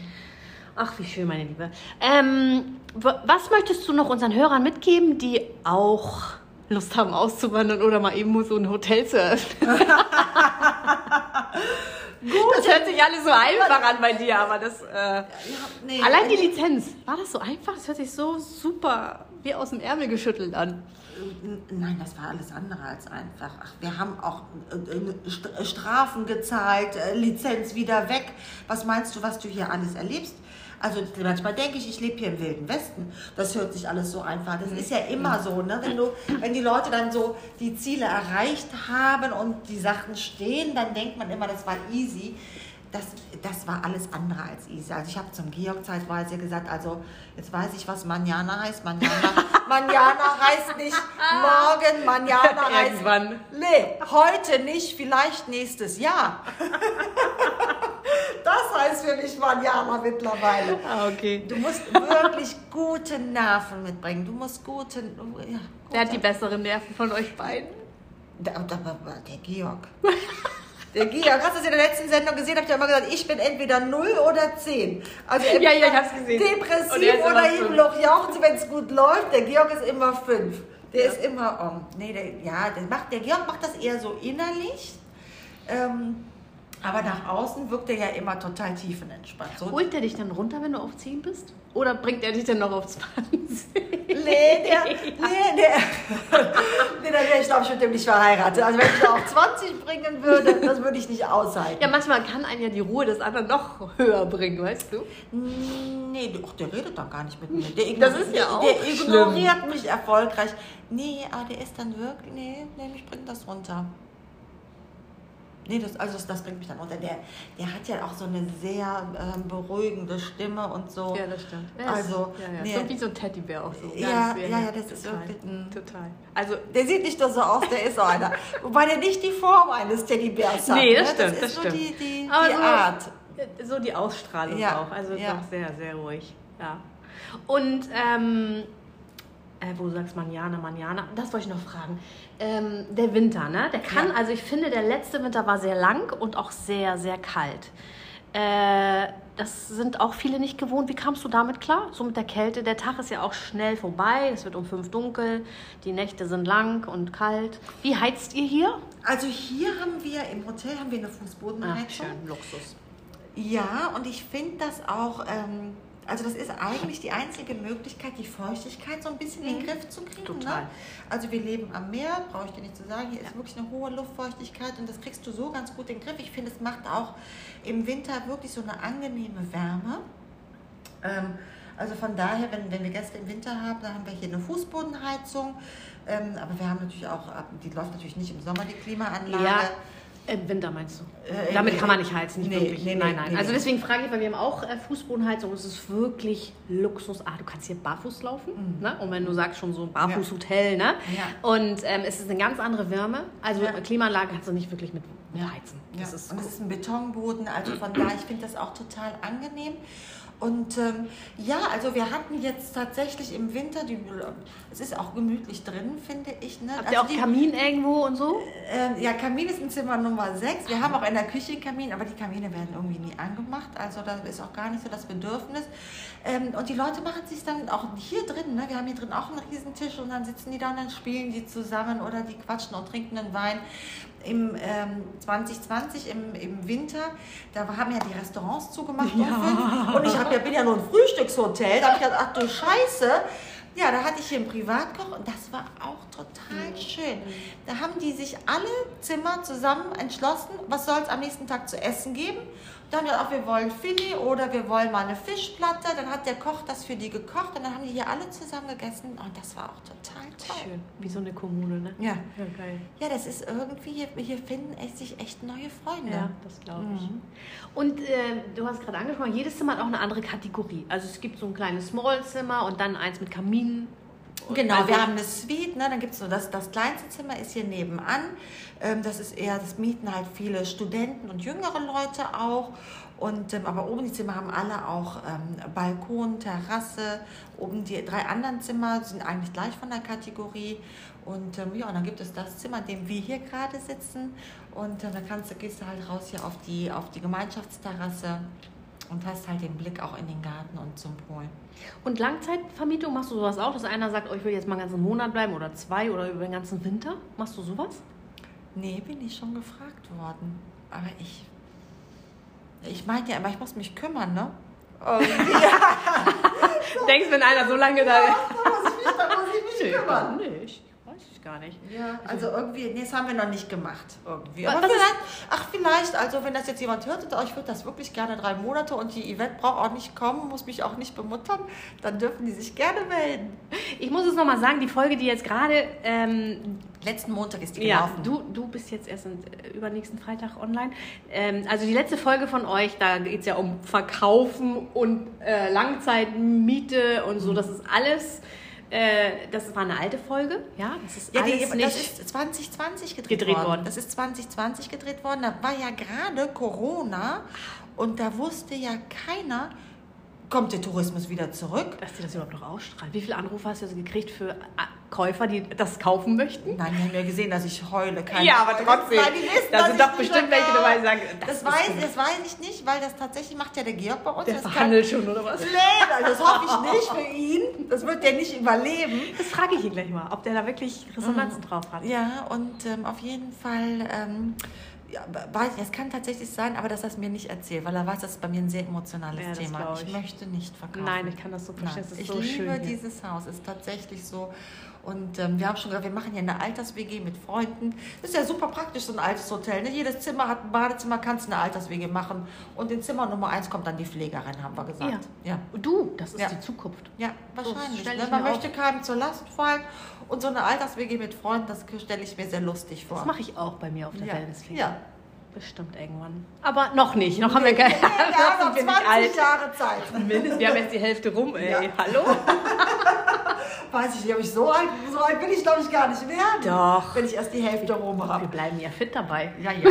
Ach, wie schön, meine Liebe. Ähm, was möchtest du noch unseren Hörern mitgeben, die auch Lust haben auszuwandern oder mal eben so ein Hotel zu eröffnen? Das hört sich alles so einfach an bei dir, aber das. Äh, Ja, nee, allein die Lizenz, war das so einfach? Das hört sich so super wie aus dem Ärmel geschüttelt an. Nein, das war alles andere als einfach. Ach, wir haben auch äh, äh, St- äh, Strafen gezahlt, Lizenz wieder weg. Was meinst du, was du hier alles erlebst? Also manchmal denke ich, ich lebe hier im Wilden Westen. Das hört sich alles so einfach. Das ist ja immer so, ne? Wenn du, wenn die Leute dann so die Ziele erreicht haben und die Sachen stehen, dann denkt man immer, das war easy. Das, das war alles andere als easy. Also ich habe zum Georg zeitweise gesagt, also jetzt weiß ich, was Manjana heißt. Manjana, Manjana heißt nicht morgen, Manjana heißt Irgendwann. Nee, heute nicht, vielleicht nächstes Jahr. das heißt für mich Manjana mittlerweile. Ah, okay. Du musst wirklich gute Nerven mitbringen. Du musst gute. Ja, Wer hat die gute besseren Nerven von euch beiden? der, der, der Georg. Der Georg, hast du es in der letzten Sendung gesehen? Hab ich ja immer gesagt, ich bin entweder 0 oder 10. Also Ja, ja, ich hab's gesehen. Depressiv oder fünf. Himmelhoch jauchzen, wenn es gut läuft. Der Georg ist immer 5. Der ist immer um. Nee, der, ja, der, macht, der Georg macht das eher so innerlich. Ähm, aber nach außen wirkt er ja immer total tiefenentspannt. So, Holt der dich dann runter, wenn du auf 10 bist? Oder bringt er dich dann noch auf 20? Nee, der, nee, der, nee, dann wäre ich, glaube ich, mit dem nicht verheiratet. Also wenn ich da auf 20 bringen würde, das würde ich nicht aushalten. Ja, manchmal kann einen ja die Ruhe des anderen noch höher bringen, weißt du? Nee, der- ach, der redet doch gar nicht mit mir. Der, Das ist ja auch der ignoriert mich erfolgreich. Nee, aber der ist dann wirklich, nee, nee, mich bringt das runter. Nee, das, also das, das bringt mich dann runter. Der, der hat ja auch so eine sehr ähm, beruhigende Stimme und so. Ja, das stimmt. Also, ja, ja. nee. So wie so ein Teddybär auch so. Ja, ja, ja, das ist total, wirklich ein- Total. Also, Der sieht nicht nur so aus, der ist so einer. Wobei der nicht die Form eines Teddybärs hat. nee, das ne? stimmt, das das ist so stimmt. die, die, Aber die so, Art. So die Ausstrahlung Ja, auch. Also ja. doch sehr, sehr ruhig. Ja. Und, ähm, äh, wo du sagst Manjana, Manjana, das wollte ich noch fragen. Ähm, der Winter, ne? Der kann, Ja. also ich finde, der letzte Winter war sehr lang und auch sehr, sehr kalt. Äh, das sind auch viele nicht gewohnt. Wie kamst du damit klar? So mit der Kälte. Der Tag ist ja auch schnell vorbei. Es wird um fünf dunkel. Die Nächte sind lang und kalt. Wie heizt ihr hier? Also hier haben wir, im Hotel haben wir eine Ach, Fußbodenheizung. schön, Luxus. Ja, und ich finde das auch, ähm, also das ist eigentlich die einzige Möglichkeit, die Feuchtigkeit so ein bisschen in den Griff zu kriegen. Mhm. Total. Ne? Also wir leben am Meer, brauche ich dir nicht zu sagen, hier ist wirklich eine hohe Luftfeuchtigkeit und das kriegst du so ganz gut in den Griff. Ich finde, es macht auch im Winter wirklich so eine angenehme Wärme. Ähm, also von daher, wenn, wenn wir Gäste im Winter haben, dann haben wir hier eine Fußbodenheizung. Ähm, aber wir haben natürlich auch, die läuft natürlich nicht im Sommer, die Klimaanlage. Ja, im Winter meinst du? Äh, Damit kann man nicht heizen, nicht nee, wirklich. nee, nein, nein. nee, also deswegen frage ich, weil wir haben auch äh, Fußbodenheizung es ist wirklich Luxus. Ah, du kannst hier barfuß laufen. Ne? Und wenn du sagst schon so ein Barfußhotel, ne? Mhm. Ja. Und ähm, es ist eine ganz andere Wärme. Also Ja. Klimaanlage kannst du nicht wirklich mit, mit Ja. heizen. Ja. Das ist und es ist ein Betonboden, also von daher, ich finde das auch total angenehm. Und ähm, ja, also wir hatten jetzt tatsächlich im Winter, die, es ist auch gemütlich drin, finde ich. Ne? Habt also ihr auch die, Kamin irgendwo und so? äh, ja, Kamin ist in Zimmer Nummer 6. Wir haben auch in der Küche einen Kamin, aber die Kamine werden irgendwie nie angemacht. Also da ist auch gar nicht so das Bedürfnis. Ähm, und die Leute machen sich dann auch hier drin, ne? wir haben hier drin auch einen Riesentisch und dann sitzen die da und dann spielen die zusammen oder die quatschen und trinken einen Wein. Im ähm, 2020, im, im Winter, da haben ja die Restaurants zugemacht fünf. und ich hab ja, bin ja nur ein Frühstückshotel. Da habe ich gedacht, ach du Scheiße. Ja, da hatte ich hier einen Privatkoch und das war auch total schön. Da haben die sich alle Zimmer zusammen entschlossen, was soll es am nächsten Tag zu essen geben. Dann auch wir wollen Filet oder wir wollen mal eine Fischplatte. Dann hat der Koch das für die gekocht und dann haben die hier alle zusammen gegessen und das war auch total toll. Schön, wie so eine Kommune, ne? Ja. Ja, geil. Ja, das ist irgendwie, hier, hier finden sich echt neue Freunde. Ja, das glaube ich. Mhm. Und äh, du hast gerade angesprochen, jedes Zimmer hat auch eine andere Kategorie. Also es gibt so ein kleines Small-Zimmer und dann eins mit Kamin. Genau, Also- wir haben eine Suite, ne? dann gibt es so das, das kleinste Zimmer ist hier nebenan. Ähm, das ist eher, das mieten halt viele Studenten und jüngere Leute auch. Und, ähm, aber oben die Zimmer haben alle auch ähm, Balkon, Terrasse. Oben die drei anderen Zimmer sind eigentlich gleich von der Kategorie. Und ähm, ja, und dann gibt es das Zimmer, in dem wir hier gerade sitzen. Und äh, da kannst du, gehst du halt raus hier auf die, auf die Gemeinschaftsterrasse und hast halt den Blick auch in den Garten und zum Pool. Und Langzeitvermietung, machst du sowas auch, dass einer sagt, oh, ich will jetzt mal einen ganzen Monat bleiben oder zwei oder über den ganzen Winter? Machst du sowas? Nee, bin ich schon gefragt worden. Aber ich. Ich meinte ja immer, ich muss mich kümmern, ne? Irgendwie. Denkst, wenn einer so lange da da muss ich mich, muss ich mich kümmern. Ich gar nicht. Ja, also irgendwie, nee, das haben wir noch nicht gemacht. Irgendwie. Aber vielleicht, ach, vielleicht, also wenn das jetzt jemand hört und ich würde das wirklich gerne drei Monate und die Yvette braucht auch nicht kommen, muss mich auch nicht bemuttern, dann dürfen die sich gerne melden. Ich muss es nochmal sagen, die Folge, die jetzt gerade, ähm, Letzten Montag ist die ja, gelaufen. du, du bist jetzt erst äh, übernächsten Freitag online. Ähm, also die letzte Folge von euch, da geht es ja um Verkaufen und äh, Langzeitmiete und so. Das ist alles, äh, das war eine alte Folge, ja? Das ist Ja, die, das ist 2020 gedreht, gedreht worden. worden. Das ist 2020 gedreht worden. Da war ja gerade Corona und da wusste ja keiner, kommt der Tourismus wieder zurück? dass die das überhaupt noch ausstrahlen. Wie viele Anrufe hast du also gekriegt für äh, Käufer, die das kaufen möchten? Nein, die haben ja gesehen, dass ich heule. Keine Ja, aber trotzdem. Die wissen, Da sind doch bestimmt welche dabei, die sagen, das das, weiß, das weiß ich nicht, weil das tatsächlich macht ja der Georg bei uns. Der Das kann- verhandelt schon, oder was? Nee, das hoffe ich nicht für ihn. Das wird der nicht überleben. Das frage ich ihn gleich mal, ob der da wirklich Resonanzen Mhm. drauf hat. Ja, und ähm, auf jeden Fall, ähm, es kann tatsächlich sein, aber dass er es mir nicht erzählt, weil er weiß, das ist bei mir ein sehr emotionales Ja, das Thema. Ich. ich. möchte nicht verkaufen. Nein, ich kann das so verstehen. Ich so liebe dieses Haus, es ist tatsächlich so. Und ähm, wir haben schon gesagt, wir machen hier eine Alters-WG mit Freunden. Das ist ja super praktisch, so ein altes Hotel. Ne? Jedes Zimmer hat ein Badezimmer, kannst eine Alters-WG machen. Und in Zimmer Nummer eins kommt dann die Pflegerin, haben wir gesagt. Ja. Und du, das ist Ja. die Zukunft. Ja, wahrscheinlich. ne? Man möchte keinem zur Last fallen. Und so eine Alters-WG mit Freunden, das stelle ich mir sehr lustig vor. Das mache ich auch bei mir auf der ja. Wellnesspflege. ja. Bestimmt irgendwann. Aber noch nicht. Noch haben wir keine Nee, wir haben noch noch sind 20 wir nicht alt. Jahre Zeit. Mindestens, wir haben jetzt die Hälfte rum, ey. Ja. Hallo? Weiß ich nicht, ob ich so alt, so alt bin ich glaube ich gar nicht werden. Doch. Wenn ich erst die Hälfte rum Wir habe. bleiben ja fit dabei. Ja, ja.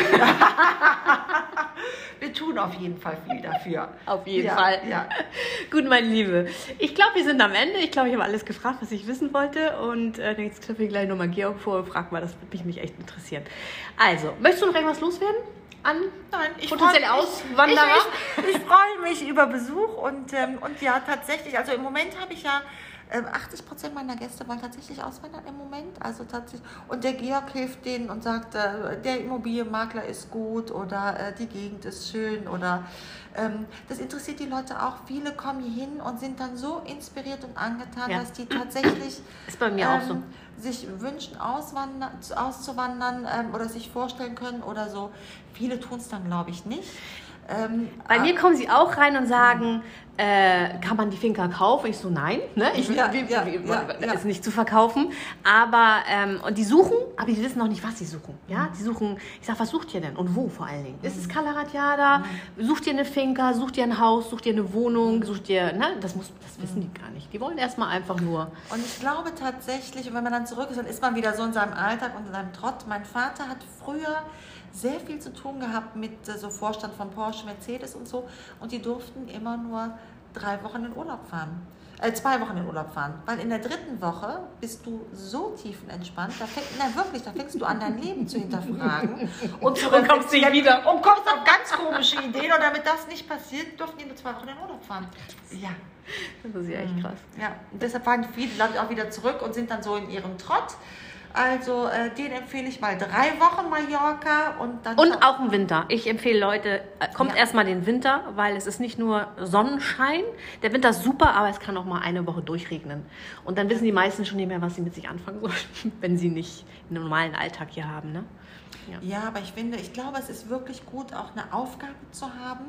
wir tun auf jeden Fall viel dafür. Auf jeden ja, Fall. Ja. Gut, meine Liebe. Ich glaube, wir sind am Ende. Ich glaube, ich habe alles gefragt, was ich wissen wollte. Und äh, jetzt knüpfe ich gleich nochmal Georg vor und frag mal, das würde mich echt interessieren. Also, möchtest du noch irgendwas loswerden? An? Nein, ich potenzielle freu- Auswanderer? Ich, ich, ich freue mich über Besuch und, ähm, und ja, tatsächlich, also im Moment habe ich ja 80 Prozent meiner Gäste wollen tatsächlich auswandern im Moment. Also tatsächlich, und der Georg hilft denen und sagt, äh, der Immobilienmakler ist gut oder äh, die Gegend ist schön oder ähm, das interessiert die Leute auch. Viele kommen hier hin und sind dann so inspiriert und angetan, Ja. dass die tatsächlich Ist bei mir auch so. ähm, sich wünschen, auszuwandern ähm, oder sich vorstellen können oder so. Viele tun es dann, glaube ich, nicht. Ähm, Bei ah, mir kommen sie auch rein und sagen, äh, kann man die Finca kaufen? Ich so, nein, ne? Ich, Ja, wie, ja, wie, ja, ist nicht zu verkaufen. Aber, ähm, und die suchen, aber die wissen noch nicht, was sie suchen. Ja, die suchen, ich sag, was sucht ihr denn? Und wo vor allen Dingen? Ist es Kalaratjada? Sucht ihr eine Finca? Sucht ihr ein Haus? Sucht ihr eine Wohnung? Sucht ihr, ne? Das muss, das wissen die gar nicht. Die wollen erstmal einfach nur. Und ich glaube tatsächlich, wenn man dann zurück ist, dann ist man wieder so in seinem Alltag und in seinem Trott. Mein Vater hat früher sehr viel zu tun gehabt mit äh, so Vorstand von Porsche, Mercedes und so. Und die durften immer nur drei Wochen in Urlaub fahren. Äh, zwei Wochen in Urlaub fahren. Weil in der dritten Woche bist du so tiefenentspannt, da fängt, na wirklich, da fängst du an, dein Leben zu hinterfragen. Und, zu Und kommst nicht wieder. Und kommst auf ganz komische Ideen. Und damit das nicht passiert, durften die nur zwei Wochen in Urlaub fahren. Ja. Das ist ja echt krass. Ja, und deshalb fahren viele Leute auch wieder zurück und sind dann so in ihrem Trott. Also äh, den empfehle ich mal drei Wochen Mallorca und dann. Und auch im Winter. Ich empfehle Leute, äh, kommt Ja. erstmal den Winter, weil es ist nicht nur Sonnenschein. Der Winter ist super, aber es kann auch mal eine Woche durchregnen. Und dann wissen die meisten schon nicht mehr, was sie mit sich anfangen sollen, wenn sie nicht einen normalen Alltag hier haben. Ne? Ja, aber ich finde, ich glaube, es ist wirklich gut, auch eine Aufgabe zu haben.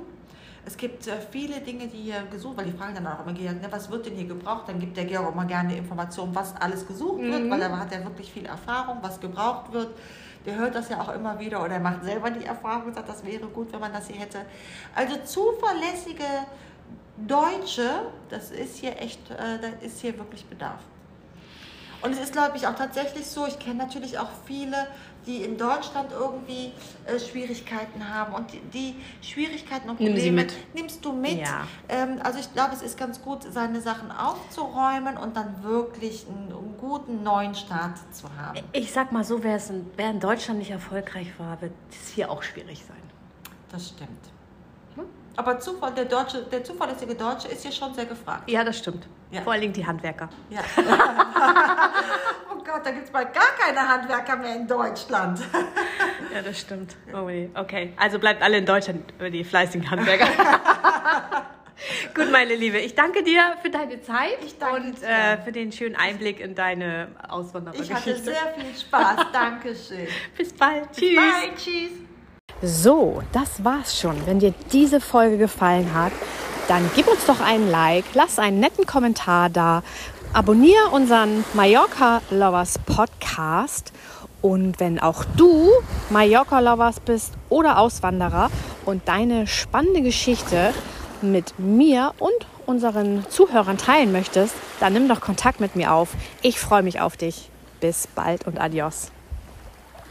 Es gibt äh, viele Dinge, die hier gesucht, weil die fragen dann auch immer, Georg, ne, was wird denn hier gebraucht? Dann gibt der Georg auch mal gerne Informationen, was alles gesucht wird, weil er hat ja wirklich viel Erfahrung, was gebraucht wird. Der hört das ja auch immer wieder oder er macht selber die Erfahrung und sagt, das wäre gut, wenn man das hier hätte. Also zuverlässige Deutsche, das ist hier echt, äh, da ist hier wirklich Bedarf. Und es ist, glaube ich, auch tatsächlich so, ich kenne natürlich auch viele, die in Deutschland irgendwie äh, Schwierigkeiten haben. Und die, die Schwierigkeiten und Nimm Probleme sie mit. nimmst du mit. Ja. Ähm, also ich glaube, es ist ganz gut, seine Sachen aufzuräumen und dann wirklich einen, einen guten neuen Start zu haben. Ich sag mal so, wer, es in, wer in Deutschland nicht erfolgreich war, wird es hier auch schwierig sein. Das stimmt. Aber Zufall, der, Deutsche, der zuverlässige Deutsche ist hier schon sehr gefragt. Ja, das stimmt. Ja. Vor allen Dingen die Handwerker. Ja. oh Gott, da gibt es bald gar keine Handwerker mehr in Deutschland. Ja, das stimmt. Oh, nee. Okay, also bleibt alle in Deutschland, äh, die fleißigen Handwerker. Gut, meine Liebe, ich danke dir für deine Zeit Ich danke und dir. äh, für den schönen Einblick in deine Ich Auswanderergeschichte. hatte sehr viel Spaß. Dankeschön. Bis bald. Tschüss. Bye, tschüss. So, das war's schon. Wenn dir diese Folge gefallen hat, dann gib uns doch einen Like, lass einen netten Kommentar da, abonniere unseren Mallorca Lovers Podcast und wenn auch du Mallorca Lovers bist oder Auswanderer und deine spannende Geschichte mit mir und unseren Zuhörern teilen möchtest, dann nimm doch Kontakt mit mir auf. Ich freue mich auf dich. Bis bald und adios.